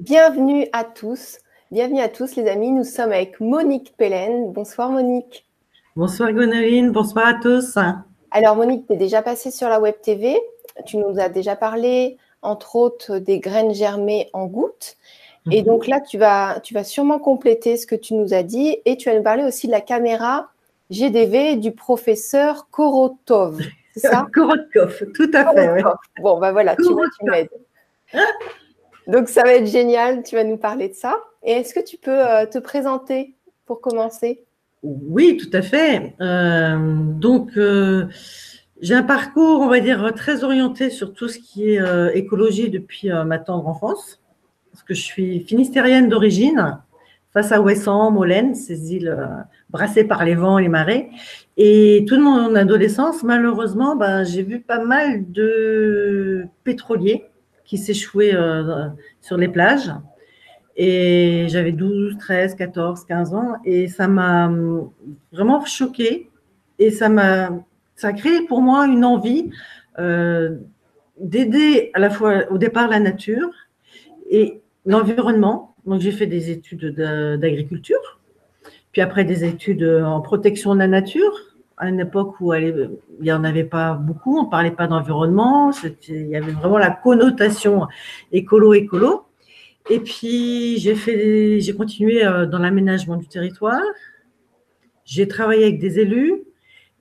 Bienvenue à tous. Bienvenue à tous les amis. Nous sommes avec Monique Pellen. Bonsoir Monique. Bonsoir Gonaline. Bonsoir à tous. Alors Monique, tu es déjà passée sur la Web TV. Tu nous as déjà parlé, entre autres, des graines germées en gouttes. Et mhm. donc là, tu vas, tu vas sûrement compléter ce que tu nous as dit et tu vas nous parler aussi de la caméra GDV du professeur Korotov. C'est ça? Korotov, tout à fait. Bon, ben voilà, tu, tu m'aides. Donc ça va être génial, tu vas nous parler de ça. Et est-ce que tu peux euh, te présenter pour commencer? Oui, tout à fait. Euh, donc euh, j'ai un parcours, on va dire, très orienté sur tout ce qui est écologie depuis ma tendre enfance parce que je suis finistérienne d'origine, face à Ouessant, Molène, ces îles brassées par les vents et les marées. Et toute mon adolescence, malheureusement, ben, j'ai vu pas mal de pétroliers qui s'échouaient euh, sur les plages. Et j'avais 12, 13, 14, 15 ans. Et ça m'a hum, vraiment choquée. Et ça m'a, ça a créé pour moi une envie euh, d'aider à la fois au départ la nature et l'environnement. Donc, j'ai fait des études d'agriculture, puis après des études en protection de la nature, à une époque où il n'y en avait pas beaucoup, on ne parlait pas d'environnement, il y avait vraiment la connotation écolo-écolo. Et puis, j'ai continué euh, dans l'aménagement du territoire. J'ai travaillé avec des élus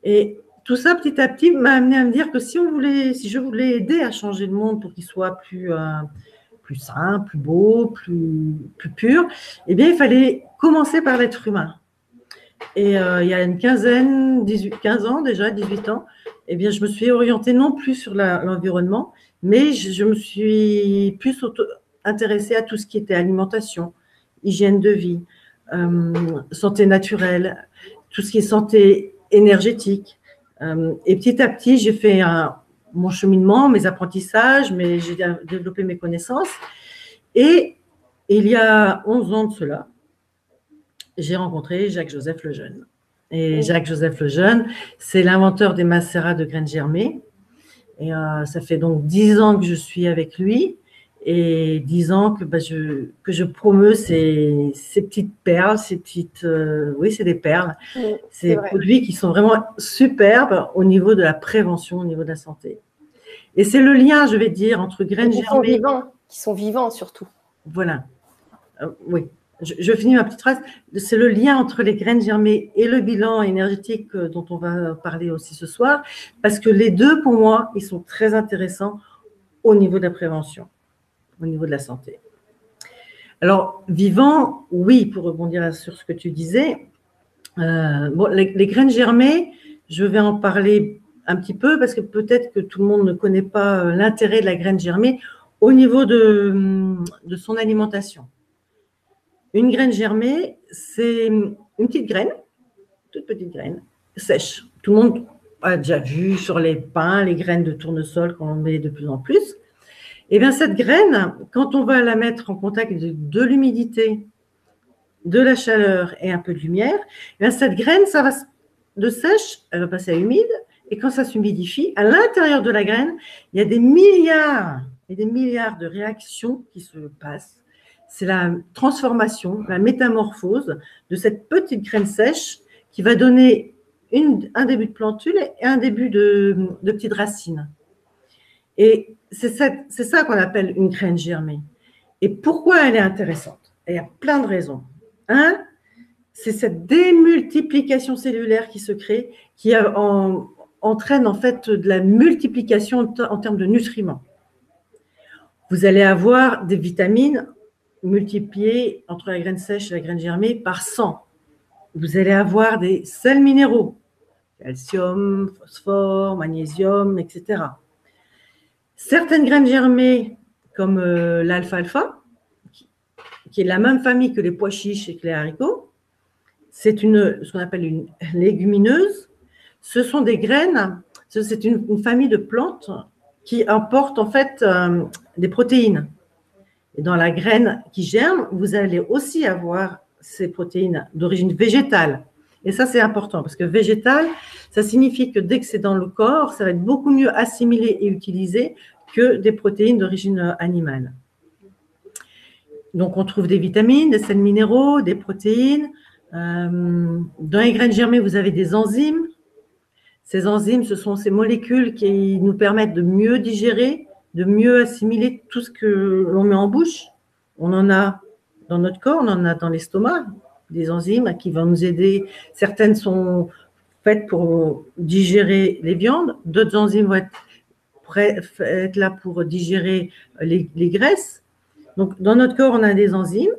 et tout ça, petit à petit, m'a amené à me dire que si on voulait, si je voulais aider à changer le monde pour qu'il soit plus, euh, plus sain, plus beau, plus, plus pur, eh bien, il fallait commencer par l'être humain. Et euh, il y a une quinzaine, 18, 15 ans déjà, 18 ans, eh bien, je me suis orientée non plus sur l'environnement, mais je, me suis plus intéressée à tout ce qui était alimentation, hygiène de vie, euh, santé naturelle, tout ce qui est santé énergétique. Euh, et petit à petit, j'ai fait mon cheminement, mes apprentissages, mais j'ai développé mes connaissances. Et il y a 11 ans de cela, j'ai rencontré Jacques-Joseph Lejeune. Et Jacques-Joseph Lejeune, c'est l'inventeur des macérats de graines germées. Et euh, ça fait donc 10 ans que je suis avec lui et 10 ans que, bah, je, que je promeus ces, ces petites perles, ces petites, euh, oui, c'est des perles, ces produits qui sont vraiment superbes au niveau de la prévention, au niveau de la santé. Et c'est le lien, je vais dire, entre graines qui germées. Sont vivants, qui sont vivants surtout. Voilà. Euh, oui. Je, finis ma petite phrase. C'est le lien entre les graines germées et le bilan énergétique euh, dont on va parler aussi ce soir, parce que les deux, pour moi, ils sont très intéressants au niveau de la prévention au niveau de la santé. Alors, vivant, oui, pour rebondir sur ce que tu disais, euh, les, graines germées, je vais en parler un petit peu parce que peut-être que tout le monde ne connaît pas euh, l'intérêt de la graine germée au niveau de son alimentation. Une graine germée, c'est une petite graine, toute petite graine, sèche. Tout le monde a déjà vu sur les pains les graines de tournesol qu'on met de plus en plus. Et eh bien, cette graine, quand on va la mettre en contact de, l'humidité, de la chaleur et un peu de lumière, eh cette graine, ça va de sèche, elle va passer à humide, et quand ça s'humidifie, à l'intérieur de la graine, il y a des milliards et des milliards de réactions qui se passent. C'est la transformation, la métamorphose de cette petite graine sèche qui va donner un début de plantule et un début de, de petites racines. Et c'est ça qu'on appelle une graine germée. Et pourquoi elle est intéressante? Il y a plein de raisons. Un, c'est cette démultiplication cellulaire qui se crée, qui entraîne en fait de la multiplication en termes de nutriments. Vous allez avoir des vitamines multipliées entre la graine sèche et la graine germée par 100. Vous allez avoir des sels minéraux, calcium, phosphore, magnésium, etc. Certaines graines germées, comme euh, l'alfalfa, qui, est la même famille que les pois chiches et que les haricots, c'est une, ce qu'on appelle une légumineuse. Ce sont des graines, c'est une, famille de plantes qui apportent en fait euh, des protéines. Et dans la graine qui germe, vous allez aussi avoir ces protéines d'origine végétale. Et ça, c'est important parce que végétal, ça signifie que dès que c'est dans le corps, ça va être beaucoup mieux assimilé et utilisé que des protéines d'origine animale. donc, on trouve des vitamines, des sels minéraux, des protéines. Euh, dans les graines germées, vous avez des enzymes. Ces enzymes, ce sont ces molécules qui nous permettent de mieux digérer, de mieux assimiler tout ce que l'on met en bouche. On en a dans notre corps, on en a dans l'estomac, des enzymes qui vont nous aider. Certaines sont faites pour digérer les viandes, d'autres enzymes vont être, là pour digérer les, les graisses. Donc, dans notre corps, on a des enzymes.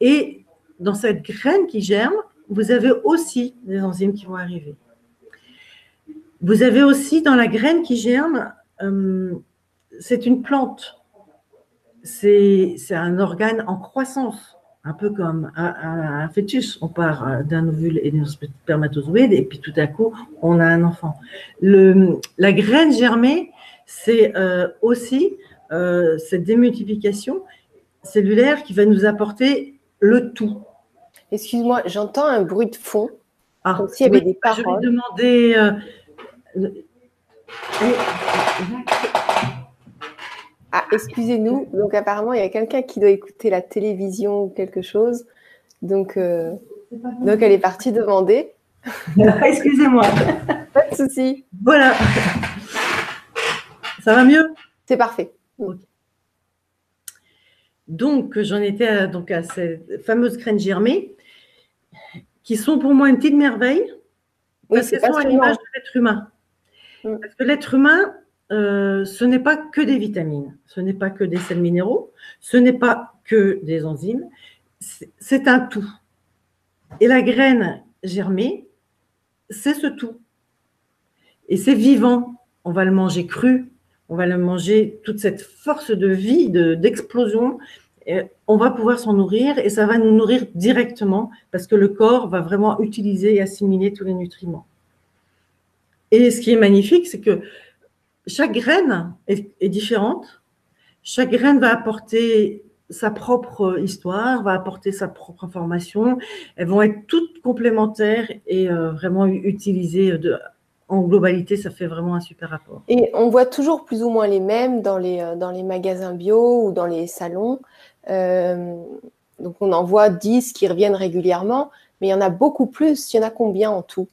Et dans cette graine qui germe, vous avez aussi des enzymes qui vont arriver. Vous avez aussi dans la graine qui germe, euh, c'est une plante. C'est un organe en croissance, un peu comme un, fœtus. On part d'un ovule et d'un spermatozoïde, et puis tout à coup, on a un enfant. Le, la graine germée, c'est euh, aussi euh, cette démultiplication cellulaire qui va nous apporter le tout. Excuse-moi, j'entends un bruit de fond. Ah, comme s'il y avait des paroles. Je vais demander. Euh, ah, excusez-nous. Donc, apparemment, il y a quelqu'un qui doit écouter la télévision ou quelque chose. Donc, euh, donc elle est partie demander. Excusez-moi. Pas de souci. Voilà. Ça va mieux? C'est parfait. Donc, j'en étais à, donc à ces fameuses graines germées qui sont pour moi une petite merveille parce qu'elles sont à l'image de l'être humain. Mm. Parce que l'être humain, euh, ce n'est pas que des vitamines, ce n'est pas que des sels minéraux, ce n'est pas que des enzymes, c'est un tout. Et la graine germée, c'est ce tout. Et c'est vivant. On va le manger cru, on va le manger toute cette force de vie, d'explosion on va pouvoir s'en nourrir et ça va nous nourrir directement parce que le corps va vraiment utiliser et assimiler tous les nutriments. Et ce qui est magnifique, c'est que chaque graine est, différente. Chaque graine va apporter sa propre histoire, va apporter sa propre information. Elles vont être toutes complémentaires et euh, vraiment utilisées en globalité, ça fait vraiment un super rapport. Et on voit toujours plus ou moins les mêmes dans les, euh, dans les magasins bio ou dans les salons. Euh, donc on en voit 10 qui reviennent régulièrement, mais il y en a beaucoup plus. Il y en a combien en tout?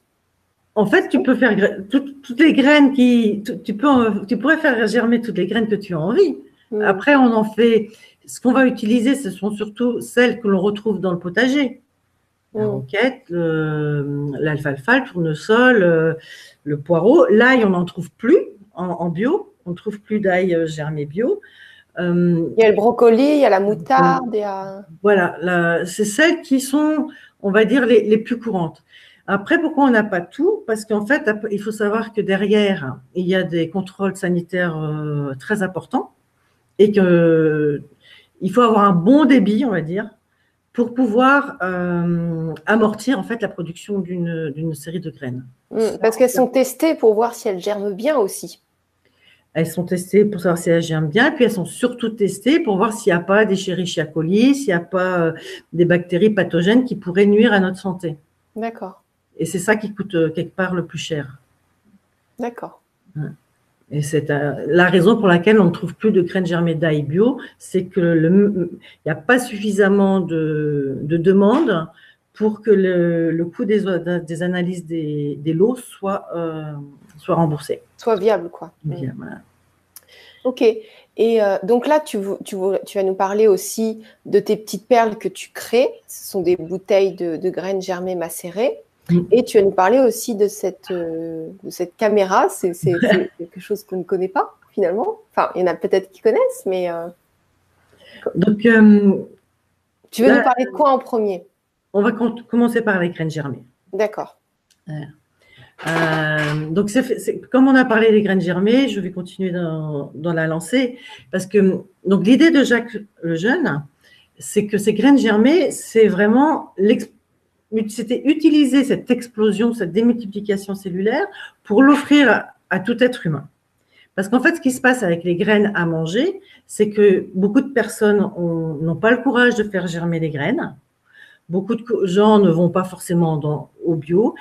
En fait, tu peux faire toutes, les graines qui. Tu, peux, tu pourrais faire germer toutes les graines que tu as envie. Mm. Après, on en fait. Ce qu'on va utiliser, ce sont surtout celles que l'on retrouve dans le potager. La mm. roquette, l'alfalfa, le, tournesol, euh, le, poireau. L'ail, on n'en trouve plus en, en bio. On ne trouve plus d'ail euh, germé bio. Euh, il y a le brocoli, il y a la moutarde. Voilà, c'est celles qui sont, on va dire, les, plus courantes. Après, pourquoi on n'a pas tout? Parce qu'en fait, il faut savoir que derrière, il y a des contrôles sanitaires euh, très importants et qu'il faut avoir un bon débit, on va dire, pour pouvoir euh, amortir en fait la production d'une série de graines. Mmh, parce qu'elles sont testées pour voir si elles germent bien aussi. Elles sont testées pour savoir si elles germent bien, puis elles sont surtout testées pour voir s'il n'y a pas des Escherichia coli, s'il n'y a pas euh, des bactéries pathogènes qui pourraient nuire à notre santé. D'accord. Et c'est ça qui coûte euh, quelque part le plus cher. D'accord. Et c'est euh, la raison pour laquelle on ne trouve plus de graines germées d'ail bio, c'est que n'y a pas suffisamment de, de demandes pour que le, coût des, des analyses des, des lots soit, soit remboursé. Soit viable, quoi. Ok. Et euh, donc là, tu, tu, tu, vas nous parler aussi de tes petites perles que tu crées. Ce sont des bouteilles de, graines germées macérées. Et tu vas nous parler aussi de cette, euh, de cette caméra. C'est quelque chose qu'on ne connaît pas, finalement. Enfin, il y en a peut-être qui connaissent, mais. Euh, donc. tu veux nous parler de quoi en premier? On va commencer par les graines germées. D'accord. Euh, donc, comme on a parlé des graines germées, je vais continuer dans, dans la lancée parce que donc l'idée de Jacques le Jeune, c'est que ces graines germées, c'est vraiment c'était utiliser cette explosion, cette démultiplication cellulaire pour l'offrir à, tout être humain. Parce qu'en fait, ce qui se passe avec les graines à manger, c'est que beaucoup de personnes n'ont pas le courage de faire germer les graines. Beaucoup de gens ne vont pas forcément au bio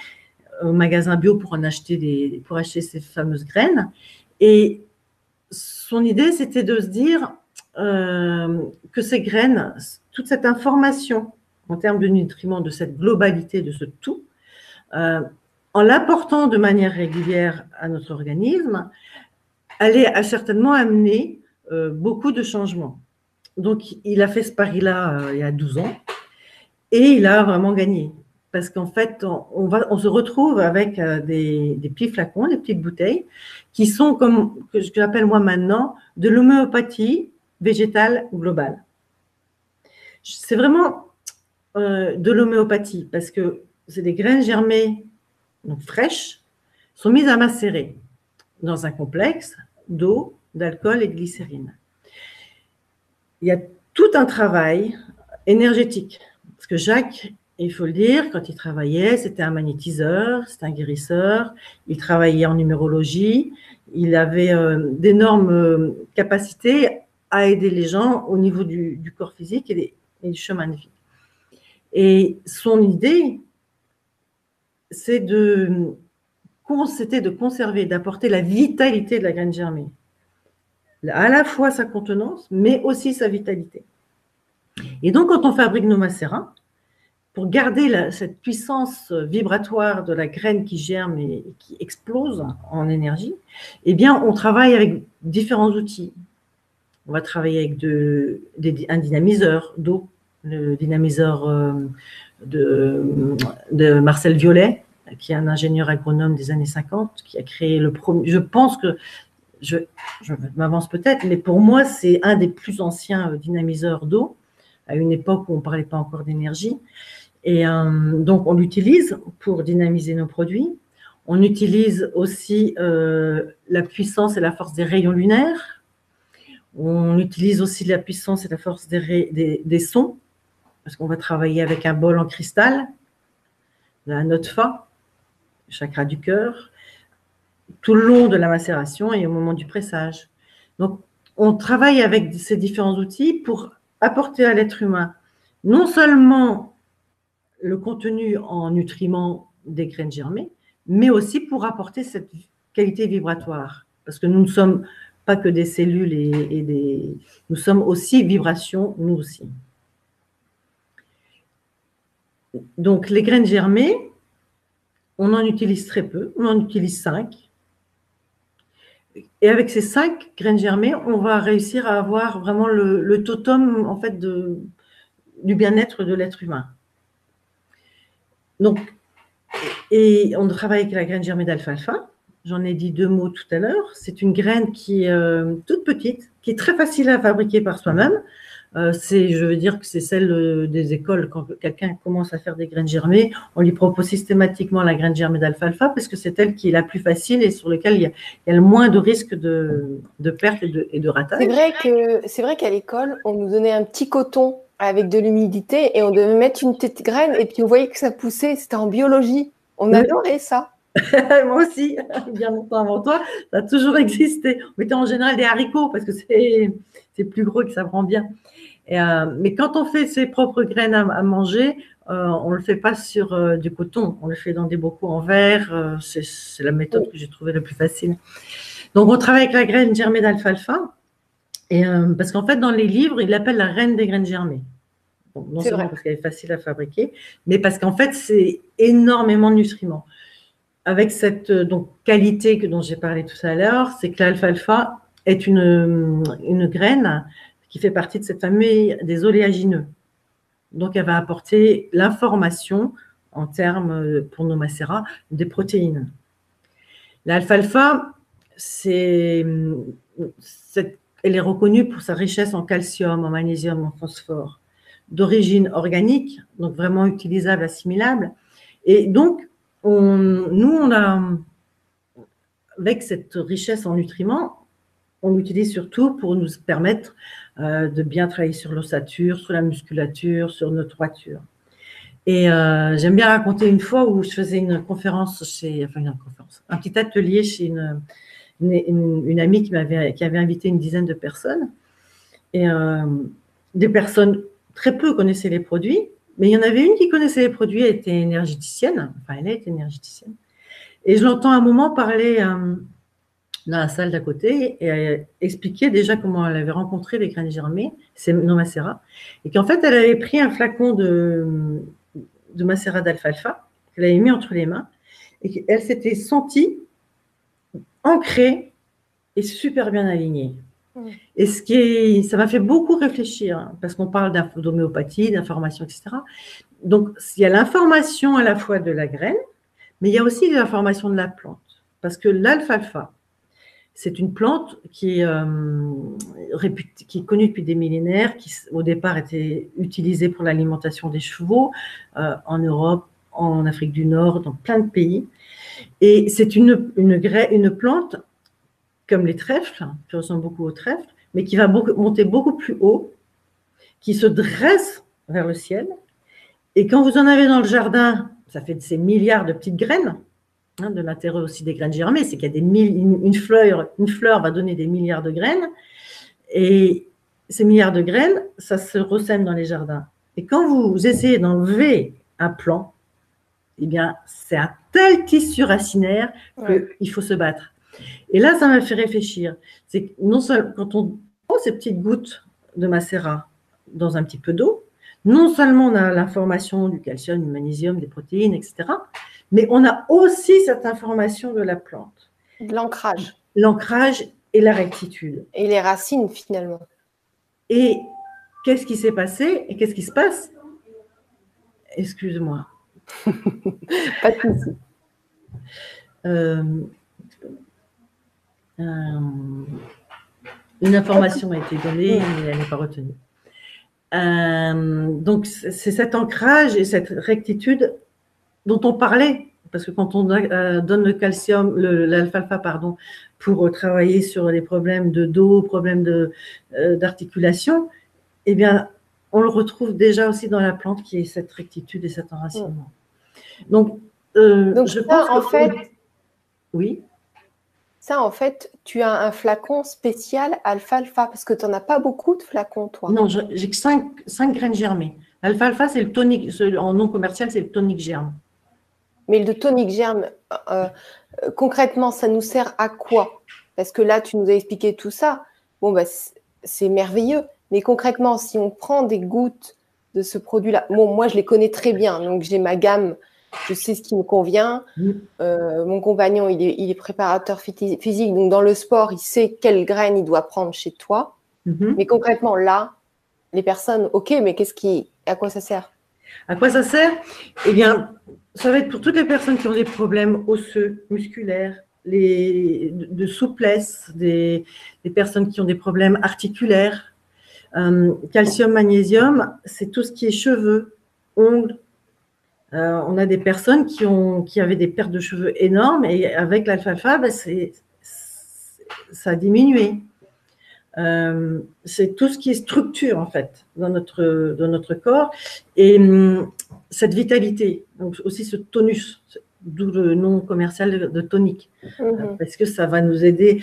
au magasin bio pour en acheter des, pour acheter ces fameuses graines. Et son idée, c'était de se dire, euh, que ces graines, toute cette information en termes de nutriments, de cette globalité, de ce tout, euh, en l'apportant de manière régulière à notre organisme, allait a certainement amener euh, beaucoup de changements. Donc, il a fait ce pari-là il y a 12 ans et il a vraiment gagné. Parce qu'en fait, on, se retrouve avec des, des, petits flacons, des petites bouteilles, qui sont comme, que j'appelle moi maintenant, de l'homéopathie végétale globale. C'est vraiment euh, de l'homéopathie parce que c'est des graines germées, donc fraîches, sont mises à macérer dans un complexe d'eau, d'alcool et de glycérine. Il y a tout un travail énergétique parce que Jacques, il faut le dire, quand il travaillait, c'était un magnétiseur, c'était un guérisseur, il travaillait en numérologie, il avait euh, d'énormes euh, capacités à aider les gens au niveau du, corps physique et, du chemin de vie. Et son idée, c'était de conserver, d'apporter la vitalité de la graine germée. À la fois sa contenance, mais aussi sa vitalité. Et donc, quand on fabrique nos macérats, pour garder cette puissance vibratoire de la graine qui germe et, qui explose en énergie, eh bien, on travaille avec différents outils. On va travailler avec un dynamiseur d'eau, le dynamiseur euh, de, Marcel Violet, qui est un ingénieur agronome des années 50, qui a créé le premier. Je pense que je, m'avance peut-être, mais pour moi, c'est un des plus anciens dynamiseurs d'eau, à une époque où on ne parlait pas encore d'énergie. Et euh, donc, on l'utilise pour dynamiser nos produits. On utilise aussi euh, la puissance et la force des rayons lunaires on utilise aussi la puissance et la force des, sons, parce qu'on va travailler avec un bol en cristal, la note Fa, chakra du cœur, tout le long de la macération et au moment du pressage. Donc, on travaille avec ces différents outils pour apporter à l'être humain non seulement le contenu en nutriments des graines germées, mais aussi pour apporter cette qualité vibratoire. Parce que nous ne sommes pas que des cellules et, des... Nous sommes aussi vibrations, nous aussi. Donc, les graines germées, on en utilise très peu, on en utilise cinq. Et avec ces cinq graines germées, on va réussir à avoir vraiment le, totem en fait du bien-être de l'être humain. Donc, et on travaille avec la graine germée d'alfalfa. J'en ai dit deux mots tout à l'heure. C'est une graine qui est euh, toute petite, qui est très facile à fabriquer par soi-même. Euh, c'est, je veux dire que c'est celle euh, des écoles. Quand quelqu'un commence à faire des graines germées, on lui propose systématiquement la graine germée d'alfalfa parce que c'est elle qui est la plus facile et sur laquelle il y a, le moins de risques de, de perte et de, et de ratage. C'est vrai que c'est vrai qu'à l'école, on nous donnait un petit coton avec de l'humidité et on devait mettre une petite graine et puis on voyait que ça poussait. C'était en biologie. On adorait ça. Moi aussi, bien longtemps avant toi, ça a toujours existé. On mettait en général des haricots parce que c'est plus gros et que ça prend bien. Euh, mais quand on fait ses propres graines à, manger, euh, on ne le fait pas sur euh, du coton, on le fait dans des bocaux en verre. c'est la méthode que j'ai trouvée la plus facile. Donc, on travaille avec la graine germée d'alfalfa. Et, parce qu'en fait, dans les livres, il l'appelle la reine des graines germées. non seulement parce qu'elle est facile à fabriquer, mais parce qu'en fait, c'est énormément de nutriments avec cette euh, donc, qualité que, dont j'ai parlé tout à l'heure, c'est que l'alfalfa est une, une graine qui fait partie de cette famille des oléagineux. Donc, elle va apporter l'information en termes, euh, pour nos macérats, des protéines. L'alfalfa, c'est, elle est reconnue pour sa richesse en calcium, en magnésium, en phosphore, d'origine organique, donc vraiment utilisable, assimilable. Et donc, nous, avec cette richesse en nutriments, on l'utilise surtout pour nous permettre euh, de bien travailler sur l'ossature, sur la musculature, sur notre droiture. Et euh, j'aime bien raconter une fois où je faisais une conférence chez, une conférence, un petit atelier chez une, une, amie qui m'avait, qui avait invité une dizaine de personnes. Et euh, des personnes très peu connaissaient les produits, mais il y en avait une qui connaissait les produits, elle était énergéticienne, enfin elle est énergéticienne. Et je l'entends à un moment parler euh, dans la salle d'à côté et elle expliquait déjà comment elle avait rencontré les graines germées, c'est non macérat, et qu'en fait elle avait pris un flacon de, de macérat d'alfalfa, qu'elle avait mis entre les mains, et qu'elle s'était sentie ancrée et super bien alignée. Et ce qui est, ça m'a fait beaucoup réfléchir, hein, parce qu'on parle d'homéopathie, d'information, etc. Donc, il y a l'information à la fois de la graine, mais il y a aussi l'information de la plante. Parce que l'alfalfa, c'est une plante qui est, euh, qui est, connue depuis des millénaires, qui au départ était utilisée pour l'alimentation des chevaux euh, en Europe, en Afrique du Nord, dans plein de pays. Et c'est une, une, une, plante comme les trèfles, qui ressemble beaucoup aux trèfles, mais qui va monter beaucoup plus haut, qui se dresse vers le ciel. Et quand vous en avez dans le jardin, ça fait ces milliards de petites graines, Hein, de l'intérêt aussi des graines germées, c'est qu'il y a des une, fleur, une fleur va donner des milliards de graines, et ces milliards de graines, ça se ressème dans les jardins. Et quand vous essayez d'enlever un plant, eh bien, c'est un tel tissu racinaire qu'il faut se battre. Et là, ça m'a fait réfléchir. C'est que non seulement quand on prend ces petites gouttes de macérat dans un petit peu d'eau, non seulement on a l'information du calcium, du magnésium, des protéines, etc., mais on a aussi cette information de la plante. L'ancrage. L'ancrage et la rectitude. Et les racines finalement. Et qu'est-ce qui s'est passé et qu'est-ce qui se passe? Excuse-moi. Pas de souci. Euh, une information a été donnée, mais elle n'est pas retenue. Euh, donc, c'est cet ancrage et cette rectitude dont on parlait, parce que quand on euh, donne le calcium, l'alfalfa, pardon, pour euh, travailler sur les problèmes de dos, problèmes euh, d'articulation, eh bien, on le retrouve déjà aussi dans la plante qui est cette rectitude et cet enracinement. Donc, je pense en fait, oui. Ça, en fait, tu as un flacon spécial alfalfa parce que tu n'en as pas beaucoup de flacons, toi. Non, j'ai que 5, graines germées. L'alfalfa, c'est le tonique, en nom commercial, c'est le tonique germe. Mais le tonique germe, euh, euh, concrètement, ça nous sert à quoi? Parce que là, tu nous as expliqué tout ça. Bon, bah, c'est merveilleux. Mais concrètement, si on prend des gouttes de ce produit-là, bon, moi, je les connais très bien. Donc, j'ai ma gamme. Je sais ce qui me convient. Euh, mon compagnon, il est, préparateur physique. Donc, dans le sport, il sait quelle graine il doit prendre chez toi. Mhm. Mais concrètement, là, les personnes, OK, mais qu'est-ce qui, à quoi ça sert? À quoi ça sert? Eh bien, ça va être pour toutes les personnes qui ont des problèmes osseux, musculaires, les, de, souplesse, des, personnes qui ont des problèmes articulaires. Euh, calcium, magnésium, c'est tout ce qui est cheveux, ongles. Euh, on a des personnes qui, ont, qui avaient des pertes de cheveux énormes et avec l'alfalfa, ben ça a diminué. Euh, c'est tout ce qui est structure en fait dans notre, dans notre corps et hum, cette vitalité, donc aussi ce tonus, d'où le nom commercial de tonique, mhm. parce que ça va nous aider.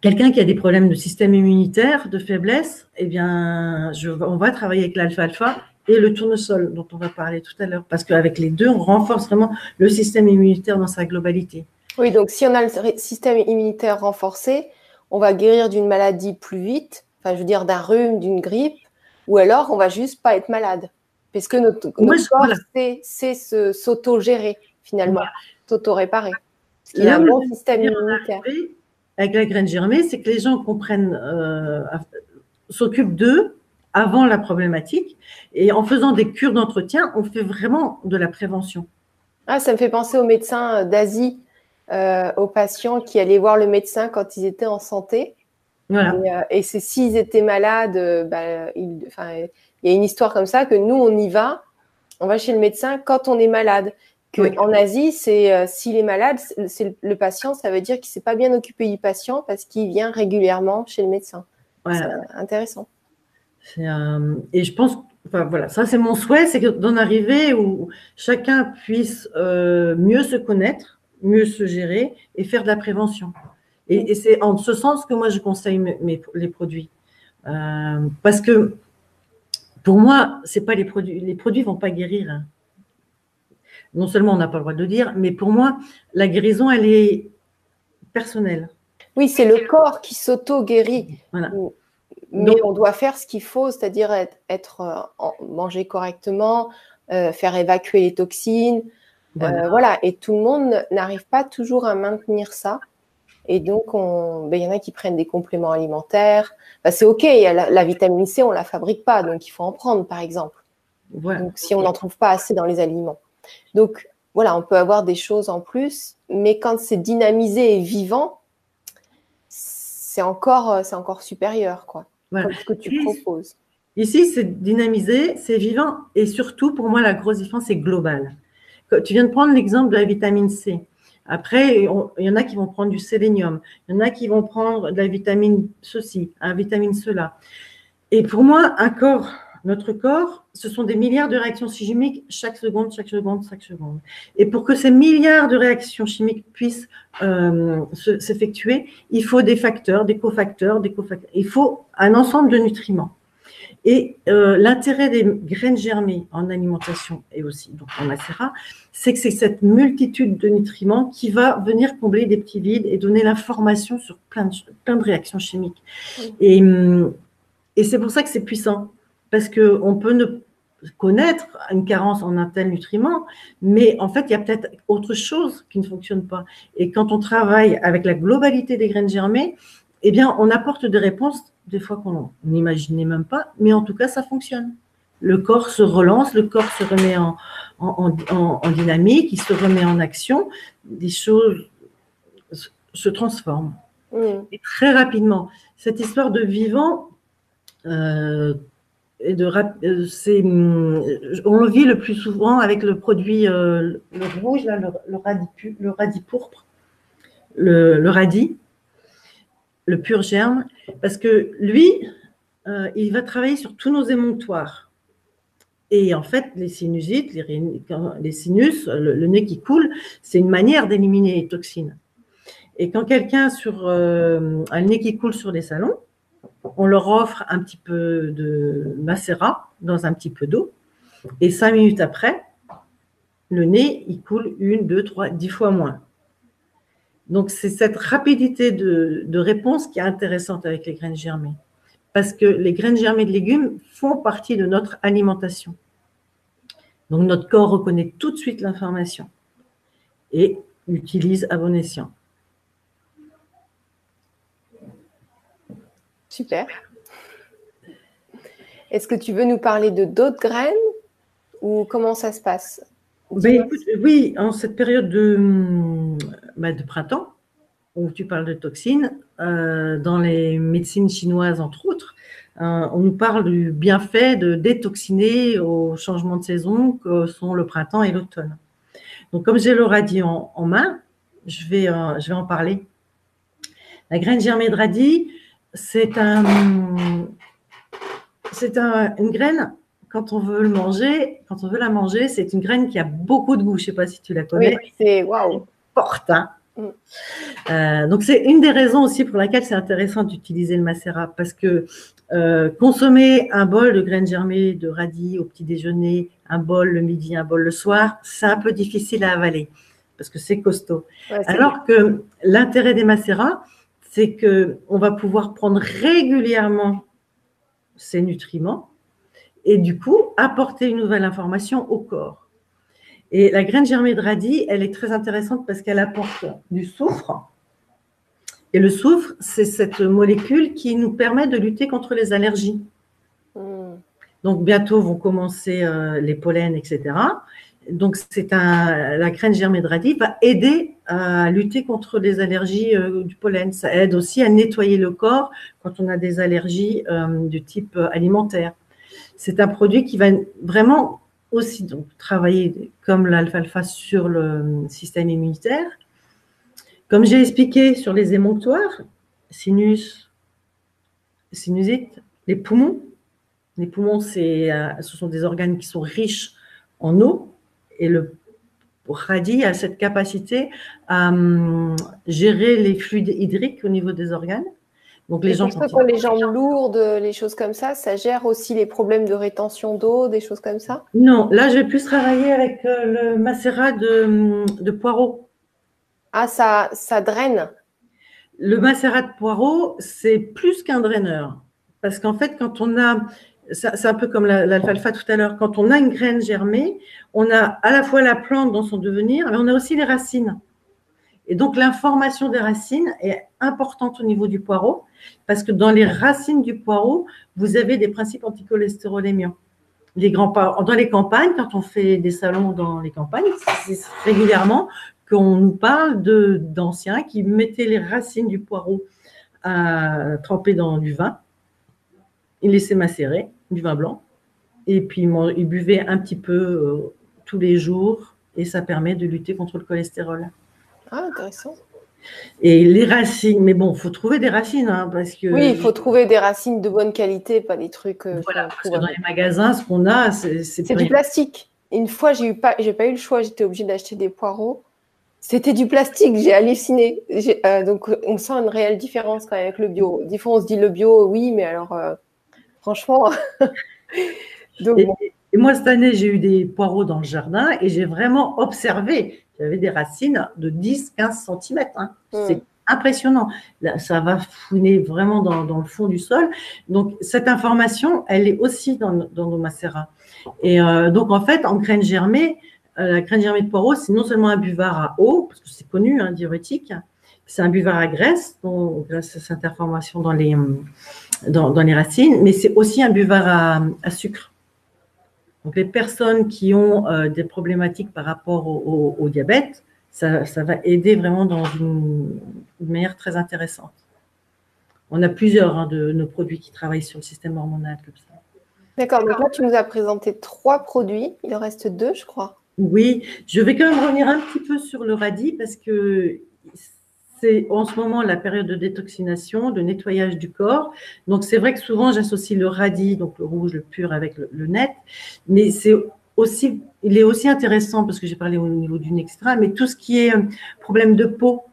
Quelqu'un qui a des problèmes de système immunitaire, de faiblesse, eh bien, je, on va travailler avec l'alfalfa et le tournesol dont on va parler tout à l'heure, parce qu'avec les deux, on renforce vraiment le système immunitaire dans sa globalité. Oui, donc si on a le système immunitaire renforcé, on va guérir d'une maladie plus vite, enfin je veux dire d'un rhume, d'une grippe, ou alors on va juste pas être malade. Parce que notre, corps c'est s'auto-gérer finalement, s'auto-réparer. Parce qu'il a un bon système immunitaire. Avec la graine germée, c'est que les gens comprennent, euh, s'occupent d'eux avant la problématique. Et en faisant des cures d'entretien, on fait vraiment de la prévention. Ah, ça me fait penser aux médecins d'Asie euh, aux patients qui allaient voir le médecin quand ils étaient en santé. Voilà. Et, euh, c'est s'ils étaient malades, euh, bah, il, y a une histoire comme ça que nous, on y va, on va chez le médecin quand on est malade. Que En Asie, c'est s'il est malade, c'est le, patient, ça veut dire qu'il ne s'est pas bien occupé du patient parce qu'il vient régulièrement chez le médecin. C'est intéressant. Et je pense, enfin voilà, ça c'est mon souhait, c'est d'en arriver où chacun puisse mieux se connaître mieux se gérer et faire de la prévention. Et, c'est en ce sens que moi, je conseille mes, les produits. Euh, parce que pour moi, c'est pas les produits. Les produits vont pas guérir. Hein. Non seulement on n'a pas le droit de le dire, mais pour moi, la guérison, elle est personnel. Oui, c'est le corps qui s'auto-guérit. Voilà. Mais on doit faire ce qu'il faut, c'est-à-dire être, euh, manger correctement, euh, faire évacuer les toxines. Euh, voilà. Et tout le monde n'arrive pas toujours à maintenir ça. Et donc, ben, il y en a qui prennent des compléments alimentaires. Ben, c'est OK, la, la, vitamine C, on ne la fabrique pas, donc il faut en prendre, par exemple. Donc, si on n'en trouve pas assez dans les aliments. Donc, voilà, on peut avoir des choses en plus, mais quand c'est dynamisé et vivant, c'est encore, c'est encore supérieur, quoi. Voilà. ce que tu proposes. Ici, c'est dynamisé, c'est vivant, et surtout, pour moi, la grosse différence, c'est global. Tu viens de prendre l'exemple de la vitamine C. Après, il y en a qui vont prendre du sélénium, il y en a qui vont prendre de la vitamine ceci, la vitamine cela. Et pour moi, un corps, notre corps, ce sont des milliards de réactions chimiques chaque seconde, chaque seconde, chaque seconde. Et pour que ces milliards de réactions chimiques puissent euh, s'effectuer, il faut des facteurs, des cofacteurs, des cofacteurs. Il faut un ensemble de nutriments. Et euh, l'intérêt des graines germées en alimentation et aussi donc en macérat, c'est que c'est cette multitude de nutriments qui va venir combler des petits vides et donner l'information sur plein de, plein de réactions chimiques. Et, et c'est pour ça que c'est puissant, parce qu'on peut ne connaître une carence en un tel nutriment, mais en fait, il y a peut-être autre chose qui ne fonctionne pas. Et quand on travaille avec la globalité des graines germées, eh bien, on apporte des réponses des fois qu'on n'imaginait même pas, mais en tout cas, ça fonctionne. Le corps se relance, le corps se remet en, en, dynamique, il se remet en action, des choses se transforment. Et très rapidement, cette histoire de vivant, euh, euh, c'est, on le vit le plus souvent avec le produit euh, le rouge, là, le, radis, le radis pourpre, le, le radis le pur germe, parce que lui, euh, il va travailler sur tous nos émonctoires. Et en fait, les sinusites, les, sinus, le, nez qui coule, c'est une manière d'éliminer les toxines. Et quand quelqu'un sur euh, un nez qui coule sur les salons, on leur offre un petit peu de macérat dans un petit peu d'eau, et cinq minutes après, le nez, il coule une, deux, trois, dix fois moins. Donc, c'est cette rapidité de, réponse qui est intéressante avec les graines germées. Parce que les graines germées de légumes font partie de notre alimentation. Donc, notre corps reconnaît tout de suite l'information et l'utilise à bon escient. Super. Est-ce que tu veux nous parler de d'autres graines ou comment ça se passe? Ben, oui, en cette période de, ben, de, printemps, où tu parles de toxines, euh, dans les médecines chinoises, entre autres, euh, on nous parle du bienfait de détoxiner au changement de saison que sont le printemps et l'automne. Donc, comme j'ai le radis en, main, je vais, euh, je vais en parler. La graine germée de radis, c'est un, c'est un, une graine quand on veut le manger, quand on veut la manger, c'est une graine qui a beaucoup de goût. Je ne sais pas si tu la connais. Oui, c'est waouh. Porte. Hein. Mm. Euh, donc c'est une des raisons aussi pour laquelle c'est intéressant d'utiliser le macérat parce que euh, consommer un bol de graines germées de radis au petit déjeuner, un bol le midi, un bol le soir, c'est un peu difficile à avaler parce que c'est costaud. Alors que l'intérêt des macérats, c'est que on va pouvoir prendre régulièrement ces nutriments et du coup apporter une nouvelle information au corps. Et la graine germée de radis, elle est très intéressante parce qu'elle apporte du soufre. Et le soufre, c'est cette molécule qui nous permet de lutter contre les allergies. Hmm. Donc bientôt vont commencer euh, les pollens, etc. Donc c'est un, la graine radis va aider à lutter contre les allergies euh, du pollen. Ça aide aussi à nettoyer le corps quand on a des allergies euh, du type alimentaire. C'est un produit qui va vraiment aussi donc, travailler comme l'alfalfa sur le système immunitaire. Comme j'ai expliqué sur les émonctoires, sinus, sinusite, les poumons. Les poumons, euh, ce sont des organes qui sont riches en eau et le radis a cette capacité à hum, gérer les fluides hydriques au niveau des organes. Donc les gens pour les jambes lourdes, les choses comme ça, ça gère aussi les problèmes de rétention d'eau, des choses comme ça? Non, là je vais plus travailler avec euh, le macérat de, de poireaux. Ah, ça, ça draine? Le macérat de poireau, c'est plus qu'un draineur. Parce qu'en fait, quand on a, c'est un peu comme l'alfalfa tout à l'heure, quand on a une graine germée, on a à la fois la plante dans son devenir, mais on a aussi les racines. Et donc, l'information des racines est importante au niveau du poireau, parce que dans les racines du poireau, vous avez des principes anticholestérolémiants. Les grands, dans les campagnes, quand on fait des salons dans les campagnes, c'est régulièrement qu'on nous parle d'anciens qui mettaient les racines du poireau à tremper dans du vin, ils laissaient macérer du vin blanc, et puis ils buvaient un petit peu euh, tous les jours, et ça permet de lutter contre le cholestérol. Ah, intéressant. Et les racines, mais bon, il faut trouver des racines, hein, parce que. Oui, il faut trouver des racines de bonne qualité, pas des trucs. Euh, voilà, parce que dans les magasins, ce qu'on a, c'est. C'est du plastique. Une fois, j'ai eu pas, j'ai pas eu le choix, j'étais obligée d'acheter des poireaux. C'était du plastique, j'ai halluciné. Euh, donc, on sent une réelle différence quand même avec le bio. Des fois, on se dit le bio, oui, mais alors, euh, franchement. donc, et moi, cette année, j'ai eu des poireaux dans le jardin et j'ai vraiment observé j'avais des racines de 10-15 cm. Hein. Hmm. C'est impressionnant. ça va fouiner vraiment dans, le fond du sol. Donc, cette information, elle est aussi dans, nos macérats. Et euh, donc, en fait, en graines germées, euh, la graine germée de poireau, c'est non seulement un buvard à eau, parce que c'est connu, un hein, diurétique, c'est un buvard à graisse, grâce à cette information dans les, dans, les racines, mais c'est aussi un buvard à sucre. Donc, les personnes qui ont euh, des problématiques par rapport au, diabète, ça, va aider vraiment dans une, manière très intéressante. On a plusieurs hein, de nos produits qui travaillent sur le système hormonal comme ça. D'accord, donc là, tu nous as présenté trois produits. Il en reste deux, je crois. Oui, je vais quand même revenir un petit peu sur le radis parce que c'est en ce moment la période de détoxination, de nettoyage du corps. Donc c'est vrai que souvent j'associe le radis, donc le rouge, le pur avec le, net, mais c'est aussi, il est aussi intéressant parce que j'ai parlé au niveau du etc. Mais tout ce qui est euh, problème de peau,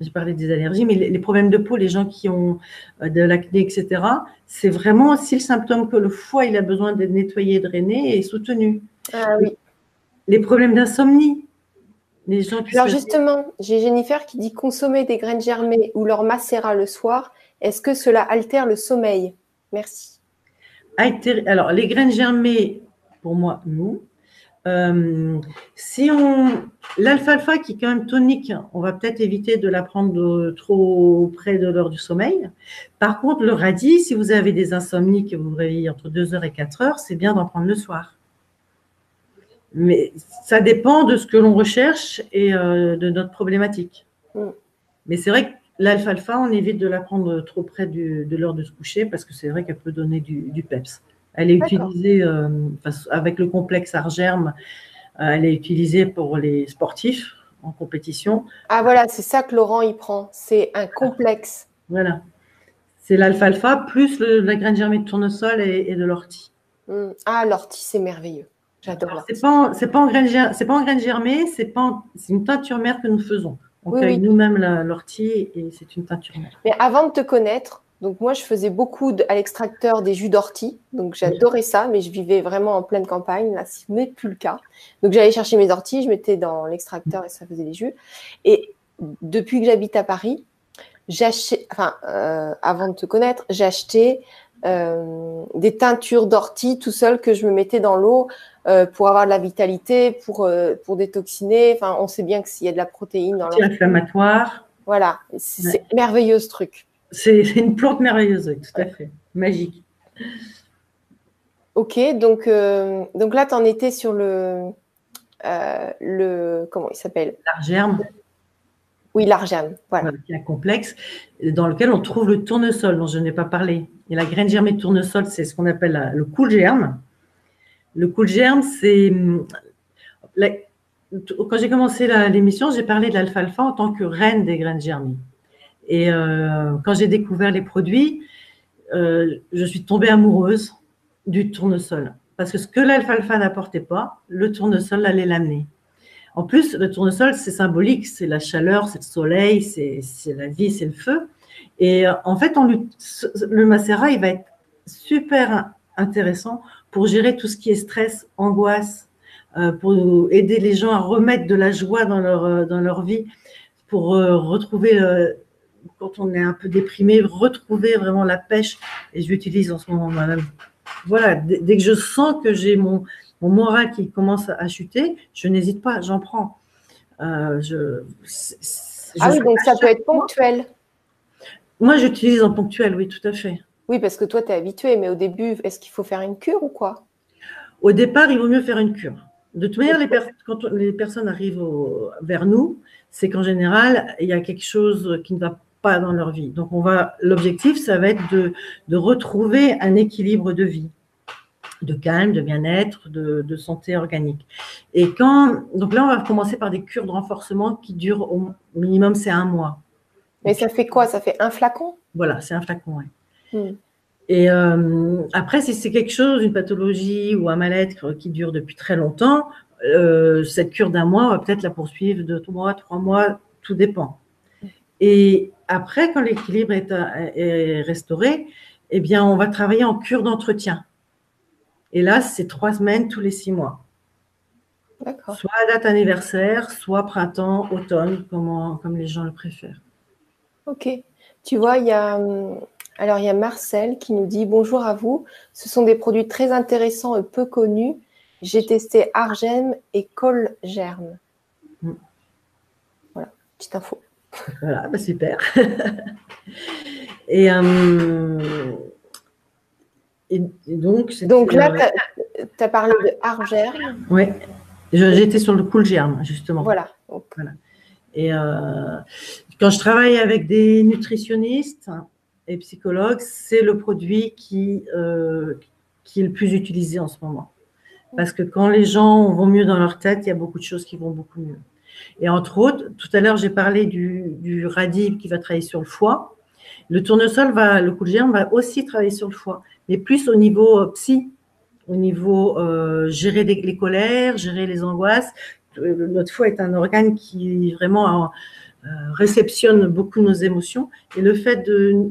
j'ai parlé des allergies, mais les, problèmes de peau, les gens qui ont euh, de l'acné, etc., c'est vraiment aussi le symptôme que le foie il a besoin d'être nettoyé, drainé et soutenu. Ah oui. Les problèmes d'insomnie, alors justement, j'ai Jennifer qui dit consommer des graines germées ou leur macérat le soir. Est-ce que cela altère le sommeil? Merci. Alors, les graines germées, pour moi, non. Euh, si on l'alfalfa qui est quand même tonique, on va peut-être éviter de la prendre trop près de l'heure du sommeil. Par contre, le radis, si vous avez des insomnies que vous vous réveillez entre 2h et 4h, c'est bien d'en prendre le soir. Mais ça dépend de ce que l'on recherche et euh, de notre problématique. Mm. Mais c'est vrai que l'alfalfa, on évite de la prendre trop près de l'heure de se coucher parce que c'est vrai qu'elle peut donner du, peps. Elle est utilisée euh, avec le complexe argerme, euh, elle est utilisée pour les sportifs en compétition. Ah voilà, c'est ça que Laurent y prend. C'est un complexe. Voilà. C'est l'alfalfa plus la graine germée de tournesol et, de l'ortie. Mm. Ah, l'ortie, c'est merveilleux. J'adore. C'est pas, c'est pas en graines, c'est pas en graines germées, c'est pas, c'est une teinture mère que nous faisons. On oui, nous-mêmes l'ortie et c'est une teinture mère. Mais avant de te connaître, donc moi je faisais beaucoup à l'extracteur des jus d'ortie, donc j'adorais ça, mais je vivais vraiment en pleine campagne. Là, ce n'est plus le cas. Donc j'allais chercher mes orties, je mettais dans l'extracteur et ça faisait des jus. Et depuis que j'habite à Paris, j'achetais, enfin euh, avant de te connaître, j'achetais euh, des teintures d'ortie tout seul que je me mettais dans l'eau euh, pour avoir de la vitalité, pour, euh, pour détoxiner. Enfin, on sait bien que s'il y a de la protéine dans l'inflammatoire. Voilà, c'est merveilleux ce truc. C'est une plante merveilleuse, tout à fait, magique. Ok, donc, donc là, tu en étais sur le, le. Comment il s'appelle? L'argerme. Oui, l'argerme, voilà. Qui est un complexe dans lequel on trouve le tournesol, dont je n'ai pas parlé. Et la graine germée de tournesol, c'est ce qu'on appelle le cool germe. Le cool germe, c'est. Quand j'ai commencé l'émission, j'ai parlé de l'alfalfa en tant que reine des graines germées. Et euh, quand j'ai découvert les produits, euh, je suis tombée amoureuse du tournesol. Parce que ce que l'alfalfa n'apportait pas, le tournesol allait l'amener. En plus, le tournesol, c'est symbolique, c'est la chaleur, c'est le soleil, c'est la vie, c'est le feu. Et euh, en fait, on le macérat, il va être super intéressant pour gérer tout ce qui est stress, angoisse, euh, pour aider les gens à remettre de la joie dans leur, euh, dans leur vie, pour retrouver, quand on est un peu déprimé, retrouver vraiment la pêche. Et je l'utilise en ce moment, madame. Voilà, dès que je sens que j'ai mon, mon moral qui commence à chuter, je n'hésite pas, j'en prends. je, ah oui, donc ça peut être ponctuel. Moi, j'utilise en ponctuel, oui, tout à fait. Oui, parce que toi, tu es habitué, mais au début, est-ce qu'il faut faire une cure ou quoi? Au départ, il vaut mieux faire une cure. De toute manière, les quand les personnes arrivent vers nous, c'est qu'en général, il y a quelque chose qui ne va pas dans leur vie. Donc, on va, l'objectif, ça va être de, retrouver un équilibre de vie, de calme, de bien-être, de, de, santé organique. Et quand, donc là, on va commencer par des cures de renforcement qui durent au minimum, c'est un mois. Mais ça fait quoi? Ça fait un flacon? Voilà, c'est un flacon, oui. Hmm. Et euh, après, si c'est quelque chose, une pathologie ou un mal-être qui dure depuis très longtemps, euh, cette cure d'un mois, on va peut-être la poursuivre de deux mois, trois mois, tout dépend. Et après, quand l'équilibre est, est, restauré, eh bien, on va travailler en cure d'entretien. Et là, c'est trois semaines tous les six mois. Soit à date anniversaire, soit printemps, automne, comme, comme les gens le préfèrent. Ok. Tu vois, il y a, alors il y a Marcel qui nous dit bonjour à vous. Ce sont des produits très intéressants et peu connus. J'ai testé Argem et Colgerm. Mm. Voilà, petite info. Voilà, bah, super. et, euh, et, donc, donc là, tu as, parlé de Argerm. Oui, j'étais sur le Coolgerm, justement. Voilà. voilà. Et euh, quand je travaille avec des nutritionnistes et psychologues, c'est le produit qui, euh, qui est le plus utilisé en ce moment. Parce que quand les gens vont mieux dans leur tête, il y a beaucoup de choses qui vont beaucoup mieux. Et entre autres, tout à l'heure, j'ai parlé du, du radib qui va travailler sur le foie. Le tournesol, va, le germe va aussi travailler sur le foie, mais plus au niveau euh, psy, au niveau euh, gérer les colères, gérer les angoisses, notre foie est un organe qui vraiment euh, réceptionne beaucoup nos émotions. Et le fait de,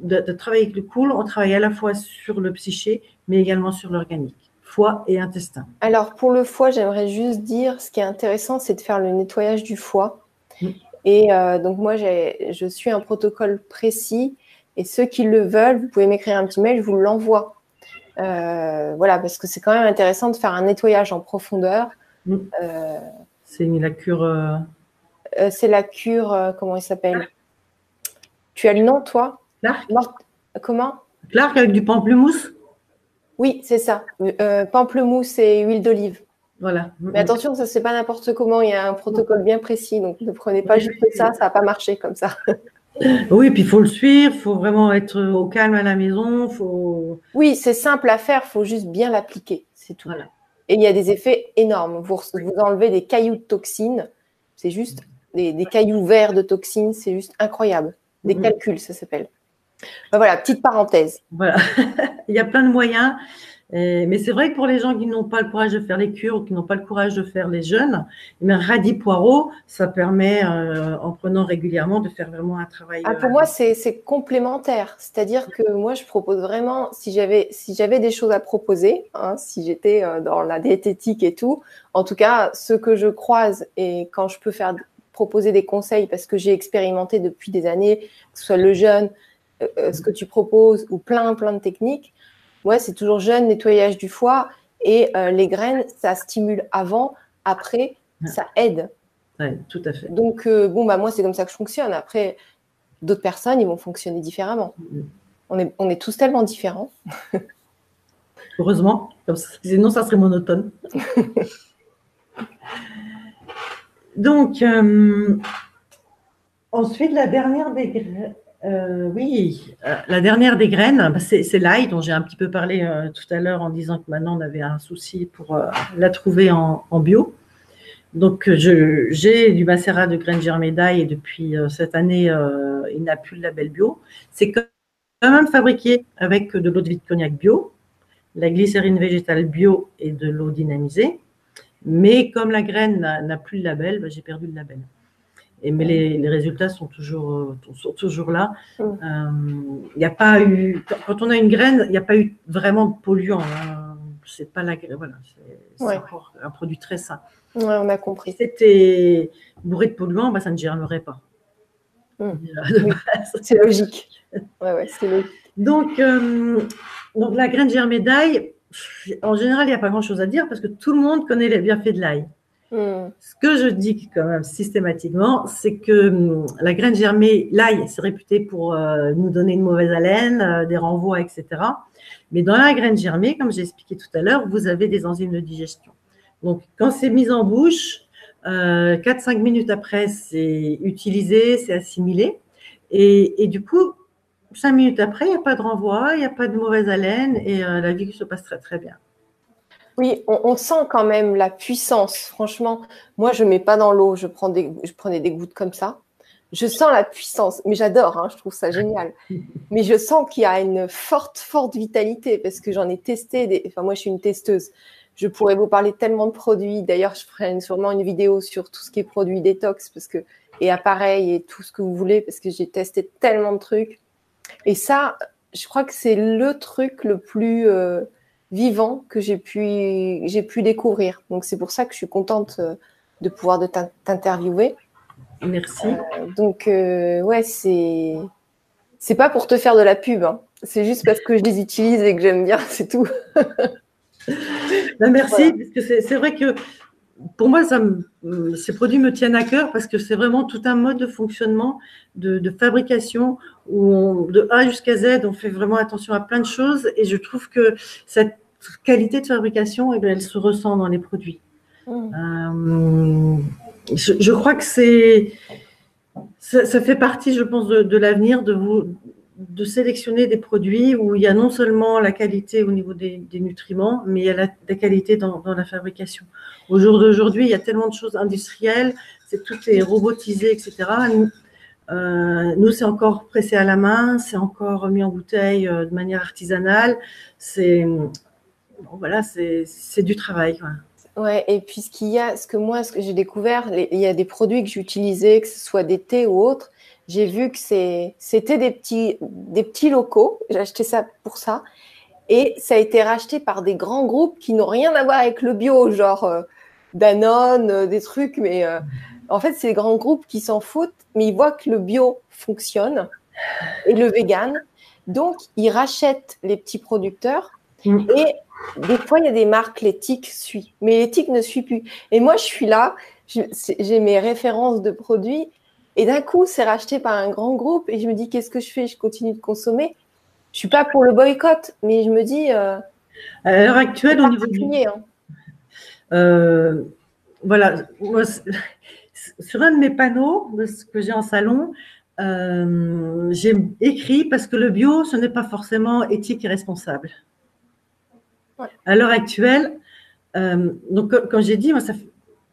de, travailler avec le cool, on travaille à la fois sur le psyché, mais également sur l'organique foie et intestin. Alors pour le foie, j'aimerais juste dire, ce qui est intéressant, c'est de faire le nettoyage du foie. Mm. Et euh, donc moi, je suis un protocole précis. Et ceux qui le veulent, vous pouvez m'écrire un petit mail, je vous l'envoie. Euh, voilà, parce que c'est quand même intéressant de faire un nettoyage en profondeur Mm. Euh, c'est la cure. C'est la cure, comment il s'appelle Tu as le nom, toi Clark. Comment Clark avec du pamplemousse? Oui, c'est ça. pamplemousse et huile d'olive. Voilà. Mais attention, ça c'est pas n'importe comment. Il y a un protocole bien précis, donc ne prenez pas juste ça. Ça va pas marcher comme ça. Oui, puis il faut le suivre, il faut vraiment être au calme à la maison. Faut... Oui, c'est simple à faire, il faut juste bien l'appliquer. C'est tout. Voilà. Et il y a des effets énormes. Vous, vous enlevez des cailloux de toxines, c'est juste des, cailloux verts de toxines, c'est juste incroyable. Des calculs, ça s'appelle. Ben voilà, petite parenthèse. Voilà, il y a plein de moyens mais c'est vrai que pour les gens qui n'ont pas le courage de faire les cures ou qui n'ont pas le courage de faire les jeûnes, mais eh radis poireau, ça permet, euh, en prenant régulièrement, de faire vraiment un travail. Ah, pour euh, moi, c'est complémentaire. C'est-à-dire que moi, je propose vraiment, si j'avais si j'avais des choses à proposer, hein, si j'étais euh, dans la diététique et tout, en tout cas, ce que je croise et quand je peux faire proposer des conseils parce que j'ai expérimenté depuis des années, que ce soit le jeûne, ce que tu proposes ou plein plein de techniques Ouais, c'est toujours jeune, nettoyage du foie. Et euh, les graines, ça stimule avant, après, ça aide. Oui, tout à fait. Donc, euh, bon, bah, moi, c'est comme ça que je fonctionne. Après, d'autres personnes, ils vont fonctionner différemment. Mm-hmm. On, est, on est tous tellement différents. Heureusement, sinon ça serait monotone. Donc, euh, ensuite, la dernière des, euh, oui, euh, la dernière des graines, bah, c'est l'ail dont j'ai un petit peu parlé euh, tout à l'heure en disant que maintenant on avait un souci pour la trouver en, bio. Donc j'ai du macérat de graines germées d'ail et depuis cette année il n'a plus le label bio. C'est quand même fabriqué avec de l'eau de vie de cognac bio, la glycérine végétale bio et de l'eau dynamisée. Mais comme la graine n'a plus le label, bah, j'ai perdu le label. Et, mais les, résultats sont toujours, euh, sont toujours là. Il n'y euh, a pas eu, quand on a une graine, il n'y a pas eu vraiment de polluants. Hein. c'est pas la, voilà, c'est un produit très sain. Ouais, on a compris. Si c'était bourré de polluants, bah, ça ne germerait pas. Hmm. c'est logique. Ouais, logique. Donc, euh, donc la graine germée d'ail, en général, il n'y a pas grand-chose à dire parce que tout le monde connaît les bienfaits de l'ail. Hmm. Ce que je dis quand même systématiquement, c'est que hum, la graine germée, l'ail, c'est réputé pour euh, nous donner une mauvaise haleine, euh, des renvois, etc. Mais dans la graine germée, comme j'ai expliqué tout à l'heure, vous avez des enzymes de digestion. Donc, quand c'est mis en bouche, 4-5 minutes après, c'est utilisé, c'est assimilé. Et, du coup, cinq minutes après, il n'y a pas de renvoi, il n'y a pas de mauvaise haleine et euh, la vie se passe très très bien. Oui, on, sent quand même la puissance. Franchement, moi, je ne mets pas dans l'eau, je, prends des, je prenais des gouttes comme ça. Je sens la puissance, mais j'adore, hein, je trouve ça génial. Mais je sens qu'il y a une forte, forte vitalité parce que j'en ai testé. Des... Enfin, moi, je suis une testeuse. Je pourrais vous parler tellement de produits. D'ailleurs, je ferai sûrement une vidéo sur tout ce qui est produits détox parce que, et appareils et tout ce que vous voulez parce que j'ai testé tellement de trucs. Et ça, je crois que c'est le truc le plus euh, vivant que j'ai pu, j'ai pu découvrir. Donc c'est pour ça que je suis contente euh, de pouvoir de t'interviewer. Merci. Euh, donc ouais, c'est c'est pas pour te faire de la pub. Hein. C'est juste parce que je les utilise et que j'aime bien, c'est tout. Ben, merci, parce que c'est vrai que pour moi, ça ces produits me tiennent à cœur parce que c'est vraiment tout un mode de fonctionnement, de, fabrication, où de A jusqu'à Z, on fait vraiment attention à plein de choses. Et je trouve que cette qualité de fabrication, eh elle se ressent dans les produits. Euh, je, crois que c'est ça, fait partie, je pense, de, l'avenir de vous de sélectionner des produits où il y a non seulement la qualité au niveau des, nutriments, mais il y a la, qualité dans, la fabrication. Au jour d'aujourd'hui, il y a tellement de choses industrielles, c'est tout est robotisé, etc. Nous, euh, nous c'est encore pressé à la main, c'est encore mis en bouteille euh, de manière artisanale. C'est voilà, c'est du travail. Ouais, et puis ce qu'il y a, ce que moi, ce que j'ai découvert, il y a des produits que j'utilisais, que ce soit des thés ou autres, j'ai vu que c'était des petits, des petits locaux. J'ai acheté ça pour ça. Et ça a été racheté par des grands groupes qui n'ont rien à voir avec le bio, genre euh, Danone, euh, des trucs. Mais euh, en fait, c'est des grands groupes qui s'en foutent, mais ils voient que le bio fonctionne et le vegan. Donc, ils rachètent les petits producteurs. Mm. Et des fois, il y a des marques, l'éthique suit. Mais l'éthique ne suit plus. Et moi, je suis là, j'ai mes références de produits et d'un coup, c'est racheté par un grand groupe et je me dis, qu'est-ce que je fais? Je continue de consommer. Je suis pas pour le boycott, mais je me dis. Euh, à l'heure actuelle, au niveau du... Hein. Euh, voilà, sur un de mes panneaux de ce que j'ai en salon, euh, j'ai écrit parce que le bio, ce n'est pas forcément éthique et responsable. À l'heure actuelle, donc comme j'ai dit, moi,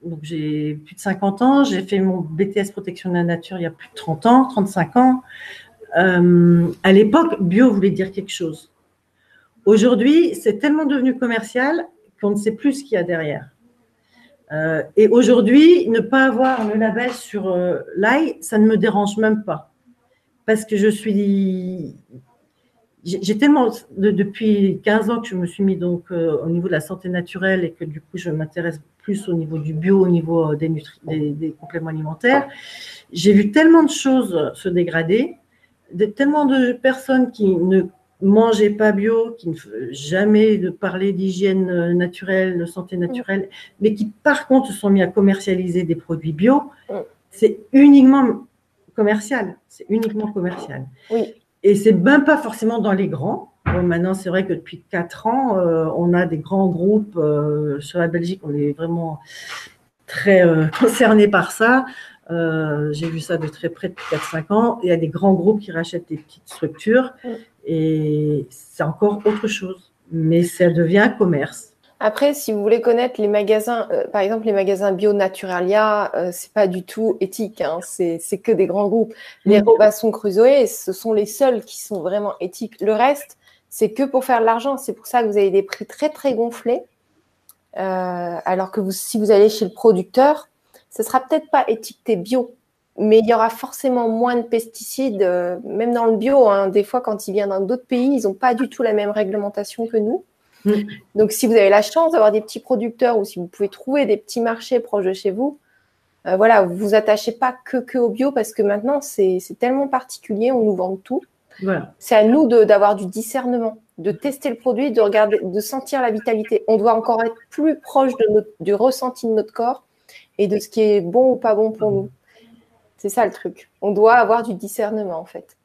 donc j'ai plus de 50 ans, j'ai fait mon BTS protection de la nature il y a plus de 30 ans, 35 ans. Euh, à l'époque, bio voulait dire quelque chose. Aujourd'hui, c'est tellement devenu commercial qu'on ne sait plus ce qu'il y a derrière. Euh, et aujourd'hui, ne pas avoir le label sur euh, l'ail, ça ne me dérange même pas. Parce que je suis j'ai tellement, depuis 15 ans que je me suis mis donc euh, au niveau de la santé naturelle et que du coup je m'intéresse plus au niveau du bio, au niveau euh, des, des, compléments alimentaires, j'ai vu tellement de choses se dégrader, tellement de personnes qui ne mangeaient pas bio, qui ne jamais de parler d'hygiène euh, naturelle, de santé naturelle, mais qui par contre se sont mis à commercialiser des produits bio. C'est uniquement commercial, c'est uniquement commercial. Oui. Et c'est même pas forcément dans les grands. maintenant, c'est vrai que depuis quatre ans, euh, on a des grands groupes. Euh, sur la Belgique, on est vraiment très euh, concerné par ça. J'ai vu ça de très près depuis 4-5 ans. Il y a des grands groupes qui rachètent des petites structures. Et c'est encore autre chose. Mais ça devient un commerce. Après, si vous voulez connaître les magasins, euh, par exemple les magasins Bio Naturalia, euh, c'est pas du tout éthique, hein, c'est que des grands groupes. Les Robinson Crusoe, ce sont les seuls qui sont vraiment éthiques. Le reste, c'est que pour faire de l'argent. C'est pour ça que vous avez des prix très très gonflés. Euh, alors que vous, si vous allez chez le producteur, ce sera peut-être pas étiqueté bio, mais il y aura forcément moins de pesticides, euh, même dans le bio. Hein. des fois, quand ils viennent dans d'autres pays, ils n'ont pas du tout la même réglementation que nous. Mm. Donc, si vous avez la chance d'avoir des petits producteurs ou si vous pouvez trouver des petits marchés proches de chez vous, euh, voilà, vous vous attachez pas que, que au bio parce que maintenant, c'est tellement particulier, on nous vend tout. C'est à nous d'avoir du discernement, de tester le produit, de regarder, de sentir la vitalité. On doit encore être plus proche de du ressenti de notre corps et de ce qui est bon ou pas bon pour nous. C'est ça le truc. On doit avoir du discernement en fait.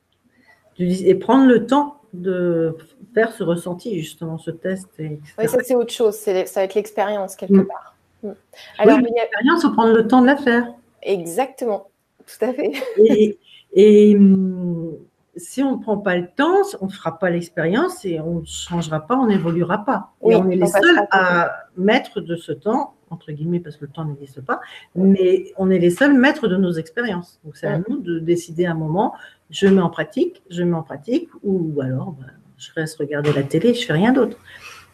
Et prendre le temps de faire ce ressenti, justement, ce test. oui, ça c'est autre chose. Ça va être l'expérience quelque mm. part. Mm. Alors, oui, l'expérience, il faut prendre le temps de la faire. Exactement, tout à fait. et, mm, si on ne prend pas le temps, on ne fera pas l'expérience et on ne changera pas, on n'évoluera pas. Oui, on est les seuls à mettre de ce temps, entre guillemets, parce que le temps n'existe pas, mais on est les seuls maîtres de nos expériences. Donc c'est à nous de décider un moment, je mets en pratique, je mets en pratique, ou alors bah, je reste regarder la télé, je fais rien d'autre.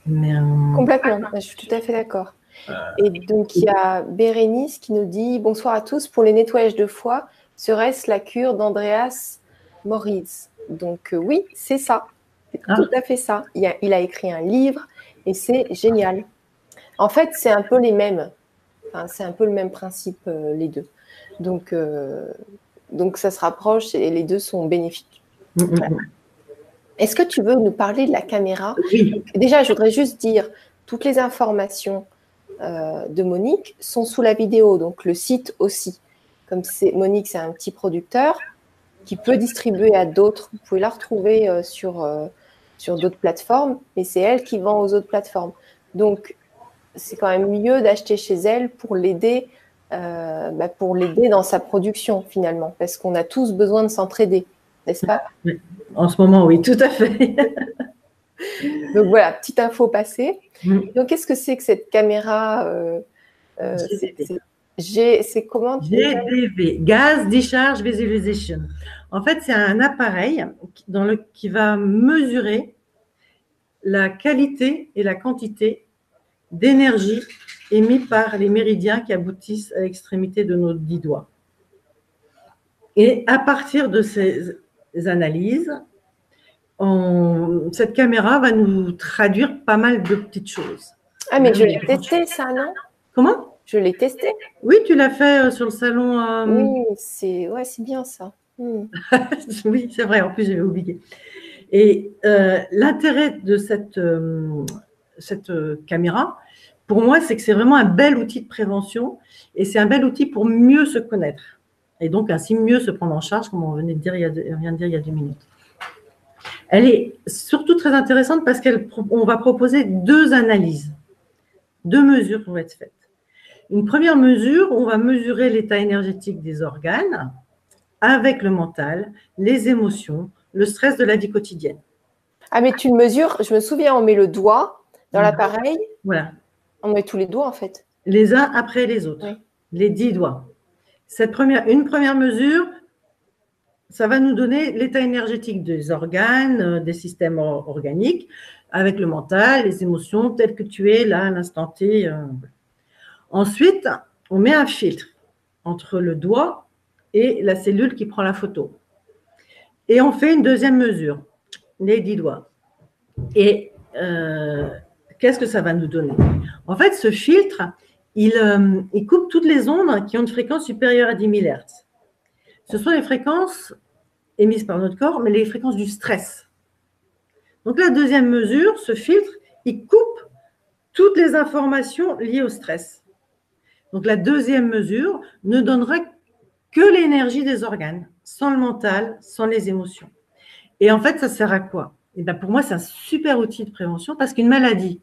Mais, euh, Complètement, je suis tout à fait d'accord. Euh, et donc il y a Bérénice qui nous dit bonsoir à tous. Pour les nettoyages de foie, serait-ce la cure d'Andreas Maurice. Donc euh, oui, c'est ça. C'est ah. tout à fait ça. Il a, il a, écrit un livre et c'est génial. En fait, c'est un peu les mêmes. c'est un peu le même principe, euh, les deux. Donc, euh, donc ça se rapproche et les deux sont bénéfiques. Mm, mm, mm. Est-ce que tu veux nous parler de la caméra? Déjà, je voudrais juste dire, toutes les informations de Monique sont sous la vidéo, donc le site aussi. Comme c'est Monique, c'est un petit producteur, qui peut distribuer à d'autres. Vous pouvez la retrouver euh, sur, euh, sur d'autres plateformes, mais c'est elle qui vend aux autres plateformes. Donc, c'est quand même mieux d'acheter chez elle pour l'aider, euh, bah, pour l'aider dans sa production finalement, parce qu'on a tous besoin de s'entraider, n'est-ce pas? En ce moment, oui, tout à fait. Donc voilà, petite info passée. Mm. Donc, qu'est-ce que c'est que cette caméra c'est comment GDV, Gas Discharge Visualization. En fait, c'est un appareil dans le, qui va mesurer la qualité et la quantité d'énergie émise par les méridiens qui aboutissent à l'extrémité de nos dix doigts. Et à partir de ces analyses, cette caméra va nous traduire pas mal de petites choses. Ah, mais je l'ai testé ça, non? Comment? Je l'ai testé. Oui, tu l'as fait euh, sur le salon. Euh, oui, c'est ouais, bien ça. Hmm. oui, c'est vrai, en plus j'avais oublié. Et euh, l'intérêt de cette, cette caméra, pour moi, c'est que c'est vraiment un bel outil de prévention et c'est un bel outil pour mieux se connaître et donc ainsi mieux se prendre en charge, comme on venait de dire il y a, vient de dire il y a deux minutes. Elle est surtout très intéressante parce qu'on va proposer deux analyses, deux mesures vont être faites. Une première mesure, on va mesurer l'état énergétique des organes avec le mental, les émotions, le stress de la vie quotidienne. Ah, mais tu le mesures, je me souviens, on met le doigt dans l'appareil. Voilà. On met tous les doigts, en fait. Les uns après les autres. Les dix doigts. Cette première, une première mesure, ça va nous donner l'état énergétique des organes, euh, des systèmes organiques, avec le mental, les émotions, telles que tu es là à l'instant T. Euh, Ensuite, on met un filtre entre le doigt et la cellule qui prend la photo. Et on fait une deuxième mesure, les dix doigts. Et euh, qu'est-ce que ça va nous donner? En fait, ce filtre, euh, il, coupe toutes les ondes qui ont une fréquence supérieure à 10 000 Hz. Ce sont les fréquences émises par notre corps, mais les fréquences du stress. Donc la deuxième mesure, ce filtre, il coupe toutes les informations liées au stress. Donc la deuxième mesure ne donnera que l'énergie des organes, sans le mental, sans les émotions. Et en fait, ça sert à quoi? Eh bien pour moi, c'est un super outil de prévention parce qu'une maladie,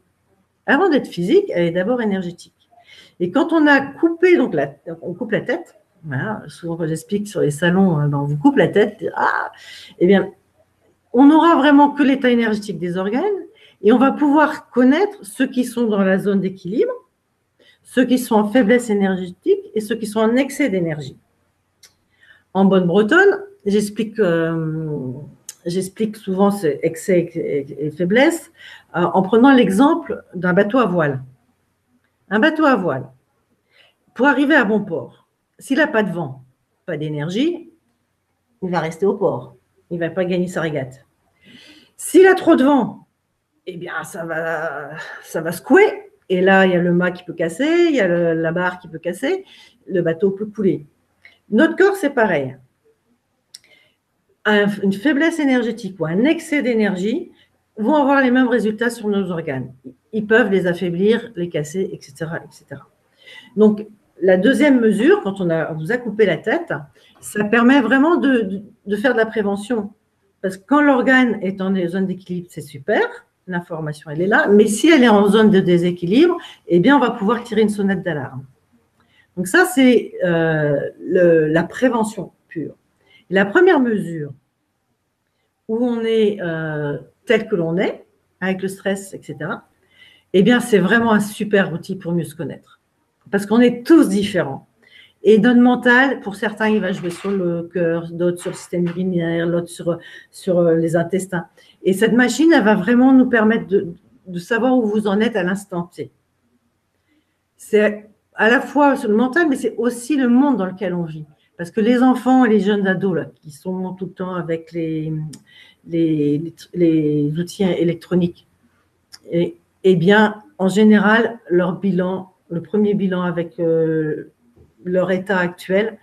avant d'être physique, elle est d'abord énergétique. Et quand on a coupé, donc on coupe la tête, souvent quand j'explique sur les salons, euh, ben, on vous coupe la tête, ah, eh bien, on n'aura vraiment que l'état énergétique des organes et on va pouvoir connaître ceux qui sont dans la zone d'équilibre ceux qui sont en faiblesse énergétique et ceux qui sont en excès d'énergie. En bonne bretonne, j'explique, euh, souvent ces excès et, faiblesse euh, en prenant l'exemple d'un bateau à voile. Un bateau à voile, pour arriver à bon port, s'il n'a pas de vent, pas d'énergie, il va rester au port. Il ne va pas gagner sa régate. S'il a trop de vent eh bien, ça va, ça va secouer. Et là, il y a le mât qui peut casser, il y a la barre qui peut casser, le bateau peut couler. Notre corps, c'est pareil. Une faiblesse énergétique ou un excès d'énergie vont avoir les mêmes résultats sur nos organes. Ils peuvent les affaiblir, les casser, etc. etc. Donc, la deuxième mesure, quand on, vous a coupé la tête, ça permet vraiment de, faire de la prévention. Parce que quand l'organe est en zone d'équilibre, c'est super, l'information elle est là, mais si elle est en zone de déséquilibre, eh bien on va pouvoir tirer une sonnette d'alarme. Donc ça c'est euh, la prévention. La première mesure où on est euh, tel que l'on est, avec le stress, etc., eh bien c'est vraiment un super outil pour mieux se connaître. Parce qu'on est tous différents. Et notre mental, pour certains, il va jouer sur le cœur, d'autres sur le système urinaire, d'autres sur, sur euh, les intestins. Et cette machine, elle va vraiment nous permettre de, de savoir où vous en êtes à l'instant T. C'est à la fois sur le mental, mais c'est aussi le monde dans lequel on vit. Parce que les enfants et les jeunes ados, là, qui sont tout le temps avec les, les, les, outils électroniques, et, eh bien, en général, leur bilan, le premier bilan avec euh, leur état actuel,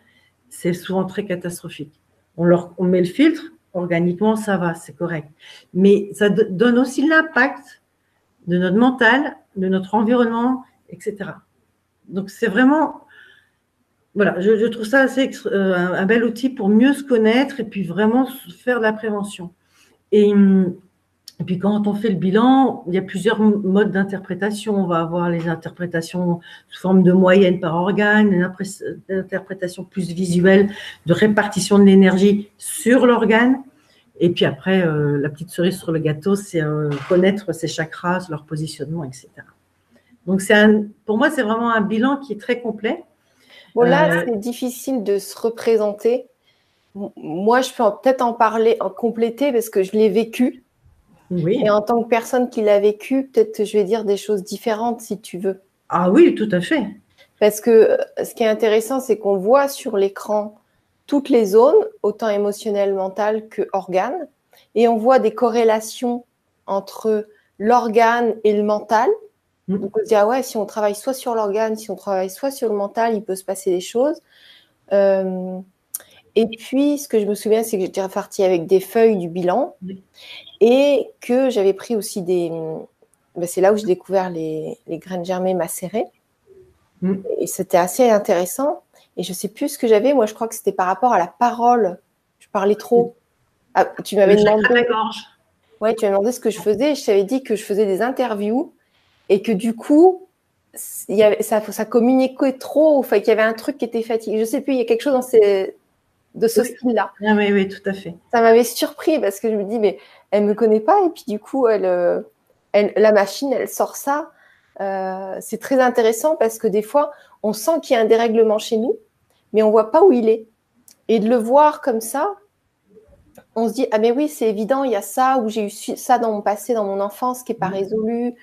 c'est souvent très catastrophique. On, leur, on met le filtre, organiquement, ça va, c'est correct. Mais ça donne aussi l'impact de notre mental, de notre environnement, etc. Donc, c'est vraiment, voilà, je, trouve ça assez, euh, un, bel outil pour mieux se connaître et puis vraiment faire de la prévention. Et hum, et puis quand on fait le bilan, il y a plusieurs modes d'interprétation. On va avoir les interprétations sous forme de moyenne par organe, une interprétation plus visuelle de répartition de l'énergie sur l'organe. Et puis après, euh, la petite cerise sur le gâteau, c'est euh, connaître ses chakras, leur positionnement, etc. Donc c'est pour moi, c'est vraiment un bilan qui est très complet. Bon là, euh, c'est difficile de se représenter. Moi, je peux peut-être en parler, en compléter parce que je l'ai vécu. Et en tant que personne qui l'a vécu, peut-être je vais dire des choses différentes si tu veux. Ah oui, tout à fait. Parce que euh, ce qui est intéressant, c'est qu'on voit sur l'écran toutes les zones, autant émotionnelles, mentales que organes, et on voit des corrélations entre l'organe et le mental. Mm. Donc on se dit, ah ouais, si on travaille soit sur l'organe, si on travaille soit sur le mental, il peut se passer des choses. Euh, et puis, ce que je me souviens, c'est que j'étais repartie avec des feuilles du bilan et que j'avais pris aussi des. Ben, c'est là où j'ai découvert les, graines germées macérées. Mm. Et c'était assez intéressant. Et je ne sais plus ce que j'avais. Moi, je crois que c'était par rapport à la parole. Je parlais trop. Ah, tu m'avais demandé. Ouais, tu m'as demandé ce que je faisais. Je t'avais dit que je faisais des interviews et que du coup, il y avait, ça, ça communiquait trop. Enfin, qu'il y avait un truc qui était fatigué. Je ne sais plus. Il y a quelque chose dans ces de ce style-là. Ah oui, oui, tout à fait. Ça m'avait surpris parce que je me dis, mais elle me connaît pas et puis du coup, elle, euh, la machine, elle sort ça. Euh, c'est très intéressant parce que des fois, on sent qu'il y a un dérèglement chez nous, mais on voit pas où il est. Et de le voir comme ça, on se dit, ah mais oui, c'est évident, il y a ça, ou j'ai eu ça dans mon passé, dans mon enfance, qui n'est pas mmh. résolu.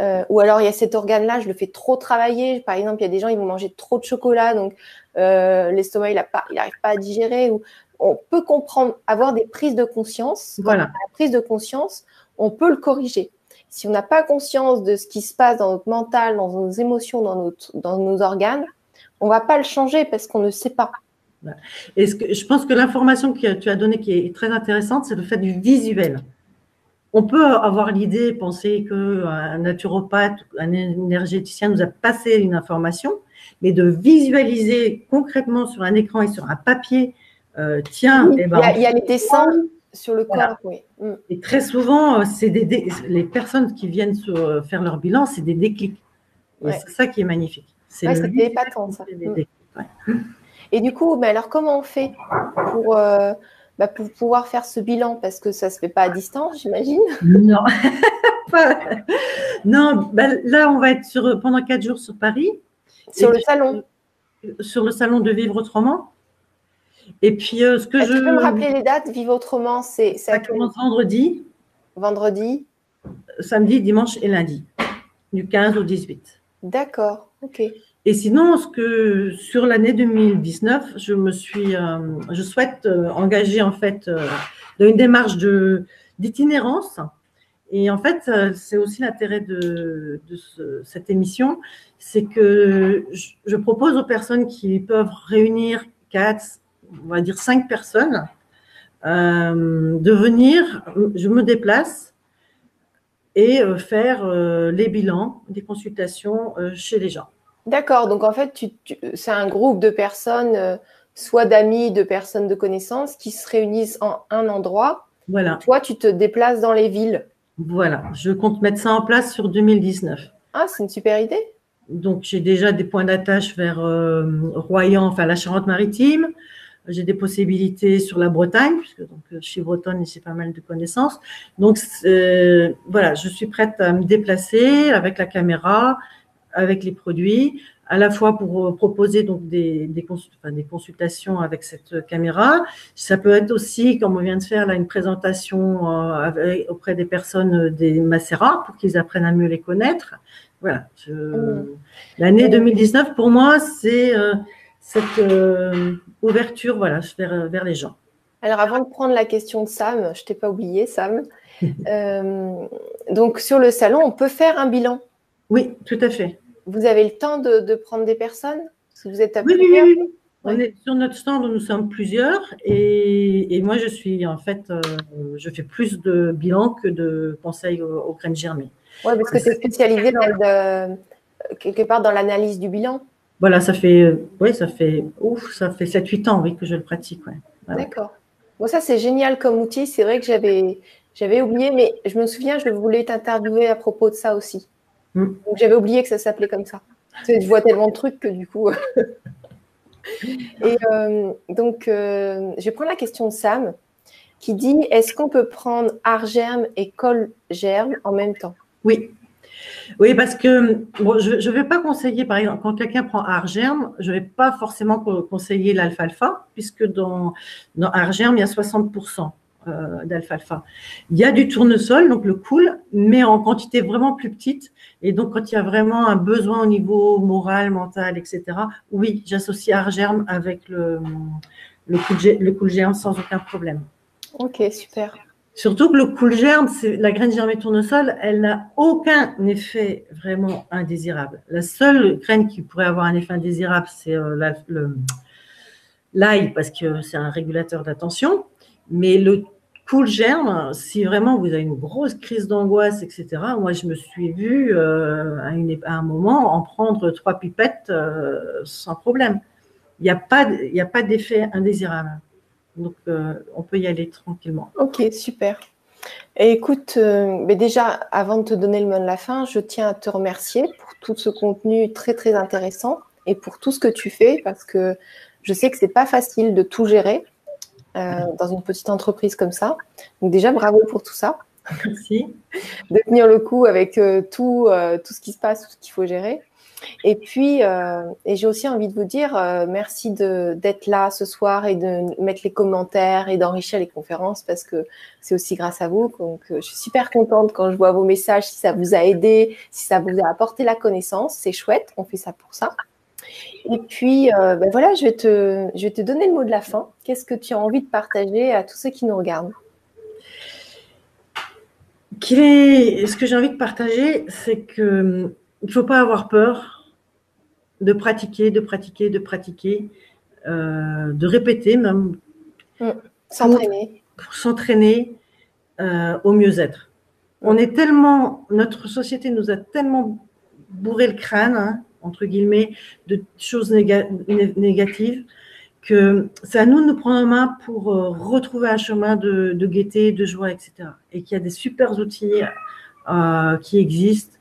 Euh, ou alors il y a cet organe-là, je le fais trop travailler. Par exemple, il y a des gens, ils vont manger trop de chocolat, donc euh, l'estomac, il n'arrive pas à digérer. Ou on peut comprendre, avoir des prises de conscience. Voilà. La prise de conscience, on peut le corriger. Si on n'a pas conscience de ce qui se passe dans notre mental, dans nos émotions, dans, notre, dans nos organes, on va pas le changer parce qu'on ne sait pas. Et ce que, je pense que l'information que tu as donnée qui est très intéressante, c'est le fait du visuel. On peut avoir l'idée, penser qu'un naturopathe, un énergéticien nous a passé une information, mais de visualiser concrètement sur un écran et sur un papier, euh, tiens, eh ben, il, y a, les dessins sur le corps, oui. Mm. Et très souvent, euh, c'est des, les personnes qui viennent euh, faire leur bilan, c'est des déclics. C'est ça qui est magnifique. C'est ouais, épatant, ça. Mm. Et du coup, mais alors comment on fait pour, bah, pour pouvoir faire ce bilan Parce que ça ne se fait pas à distance, j'imagine. Non. non, bah, là, on va être sur, pendant quatre jours sur Paris. Sur le salon Sur le salon de Vivre Autrement. Et puis, euh, ce que je. Tu peux me rappeler les dates Vivre Autrement, c'est. Ça commence vendredi. Vendredi. Samedi, dimanche et lundi. Du 15 au 18. D'accord, ok. Et sinon, sur l'année 2019, je me suis, euh, je souhaite euh, engager en fait dans une démarche de d'itinérance Et en fait, c'est aussi l'intérêt de, cette émission, c'est que je, propose aux personnes qui peuvent réunir quatre, on va dire cinq personnes, euh, de venir, je me déplace et euh, faire euh, les bilans des consultations chez les gens. D'accord, donc en fait, c'est un groupe de personnes, soit d'amis, de personnes de connaissances, qui se réunissent en un endroit. Voilà. Toi, tu te déplaces dans les villes. Voilà, je compte mettre ça en place sur 2019. Ah, c'est une super idée. Donc, j'ai déjà des points d'attache vers Royan, enfin la Charente-Maritime. J'ai des possibilités sur la Bretagne, puisque donc, je suis bretonne et j'ai pas mal de connaissances. Donc, euh, voilà, je suis prête à me déplacer avec la caméra, avec les produits, à la fois pour euh, proposer donc des, des, des consultations avec cette caméra. Ça peut être aussi, comme on vient de faire là, une présentation euh, auprès des personnes des macérats pour qu'ils apprennent à mieux les connaître. Voilà. Mmh. L'année 2019, pour moi, c'est cette euh, ouverture voilà, vers, vers les gens. Alors avant de prendre la question de Sam, je t'ai pas oublié Sam. Euh, donc sur le salon, on peut faire un bilan. Oui, tout à fait. Vous avez le temps de, prendre des personnes? Si vous êtes à oui, oui, oui, On est sur notre stand, nous sommes plusieurs et, moi je suis en fait, euh, je fais plus de bilans que de conseils aux, graines germées. Oui, parce que tu es spécialisé dans quelque part dans l'analyse du bilan. Voilà, ça fait, oui, ça fait, ouf, ça fait 7-8 ans oui, que je le pratique. D'accord. Bon, ça, c'est génial comme outil. C'est vrai que j'avais, j'avais oublié, mais je me souviens, je voulais t'interviewer à propos de ça aussi. Donc, j'avais oublié que ça s'appelait comme ça. je vois tellement de trucs que du coup. Et euh, donc, euh, je vais prendre la question de Sam qui dit est-ce qu'on peut prendre argerme et col-germe en même temps? Oui. Oui, parce que je ne vais pas conseiller, par exemple, quand quelqu'un prend Argerme, je ne vais pas forcément conseiller l'alfalfa, puisque dans, dans Argerme, il y a 60% euh, d'alfalfa. Il y a du tournesol, donc le cool, mais en quantité vraiment plus petite. Et donc, quand il y a vraiment un besoin au niveau moral, mental, etc., oui, j'associe Argerme avec le, le, cool, le cool géant sans aucun problème. Ok, super. Surtout que le cool germe, la graine germée tournesol, elle n'a aucun effet vraiment indésirable. La seule graine qui pourrait avoir un effet indésirable, c'est euh, l'ail, parce que c'est un régulateur d'attention. Mais le cool germe, si vraiment vous avez une grosse crise d'angoisse, etc., moi, je me suis vue euh, à, un moment en prendre trois pipettes euh, sans problème. Il n'y a pas d'effet indésirable. Donc, euh, on peut y aller tranquillement. Ok, super. Et écoute, déjà, avant de te donner le mot de la fin, je tiens à te remercier pour tout ce contenu très, très intéressant et pour tout ce que tu fais parce que je sais que c'est pas facile de tout gérer dans une petite entreprise comme ça. Donc, déjà, bravo pour tout ça. Merci. de tenir le coup avec tout, tout ce qui se passe, tout ce qu'il faut gérer. Et puis, euh, et j'ai aussi envie de vous dire euh, merci d'être là ce soir et de mettre les commentaires et d'enrichir les conférences parce que c'est aussi grâce à vous. Donc, euh, je suis super contente quand je vois vos messages, si ça vous a aidé, si ça vous a apporté la connaissance, c'est chouette, on fait ça pour ça. Et puis, ben voilà, je vais, te, je vais te donner le mot de la fin. Qu'est-ce que tu as envie de partager à tous ceux qui nous regardent? Ce que j'ai envie de partager, c'est que il ne faut pas avoir peur de pratiquer, de pratiquer, de pratiquer, euh, de répéter même. Mm. S'entraîner. Pour, s'entraîner euh, au mieux-être. On est tellement, notre société nous a tellement bourré le crâne, hein, entre guillemets, de choses négatives, que c'est à nous de nous prendre en main pour euh, retrouver un chemin de, gaieté, de joie, etc. Et qu'il y a des super outils qui existent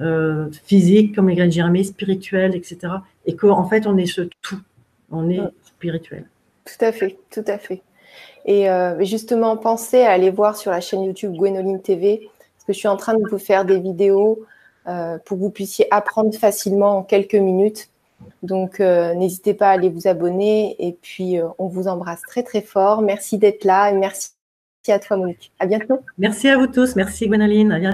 euh, physique, comme les graines germées, spirituelles, etc. Et qu'en fait, on est ce tout. On est spirituel. Tout à fait, tout à fait. Et euh, justement, pensez à aller voir sur la chaîne YouTube Gwénoline TV, parce que je suis en train de vous faire des vidéos euh, pour que vous puissiez apprendre facilement en quelques minutes. Donc, n'hésitez pas à aller vous abonner. Et puis, on vous embrasse très, très fort. Merci d'être là et merci à toi, Monique. À bientôt. Merci à vous tous. Merci, Gwénoline. À bientôt.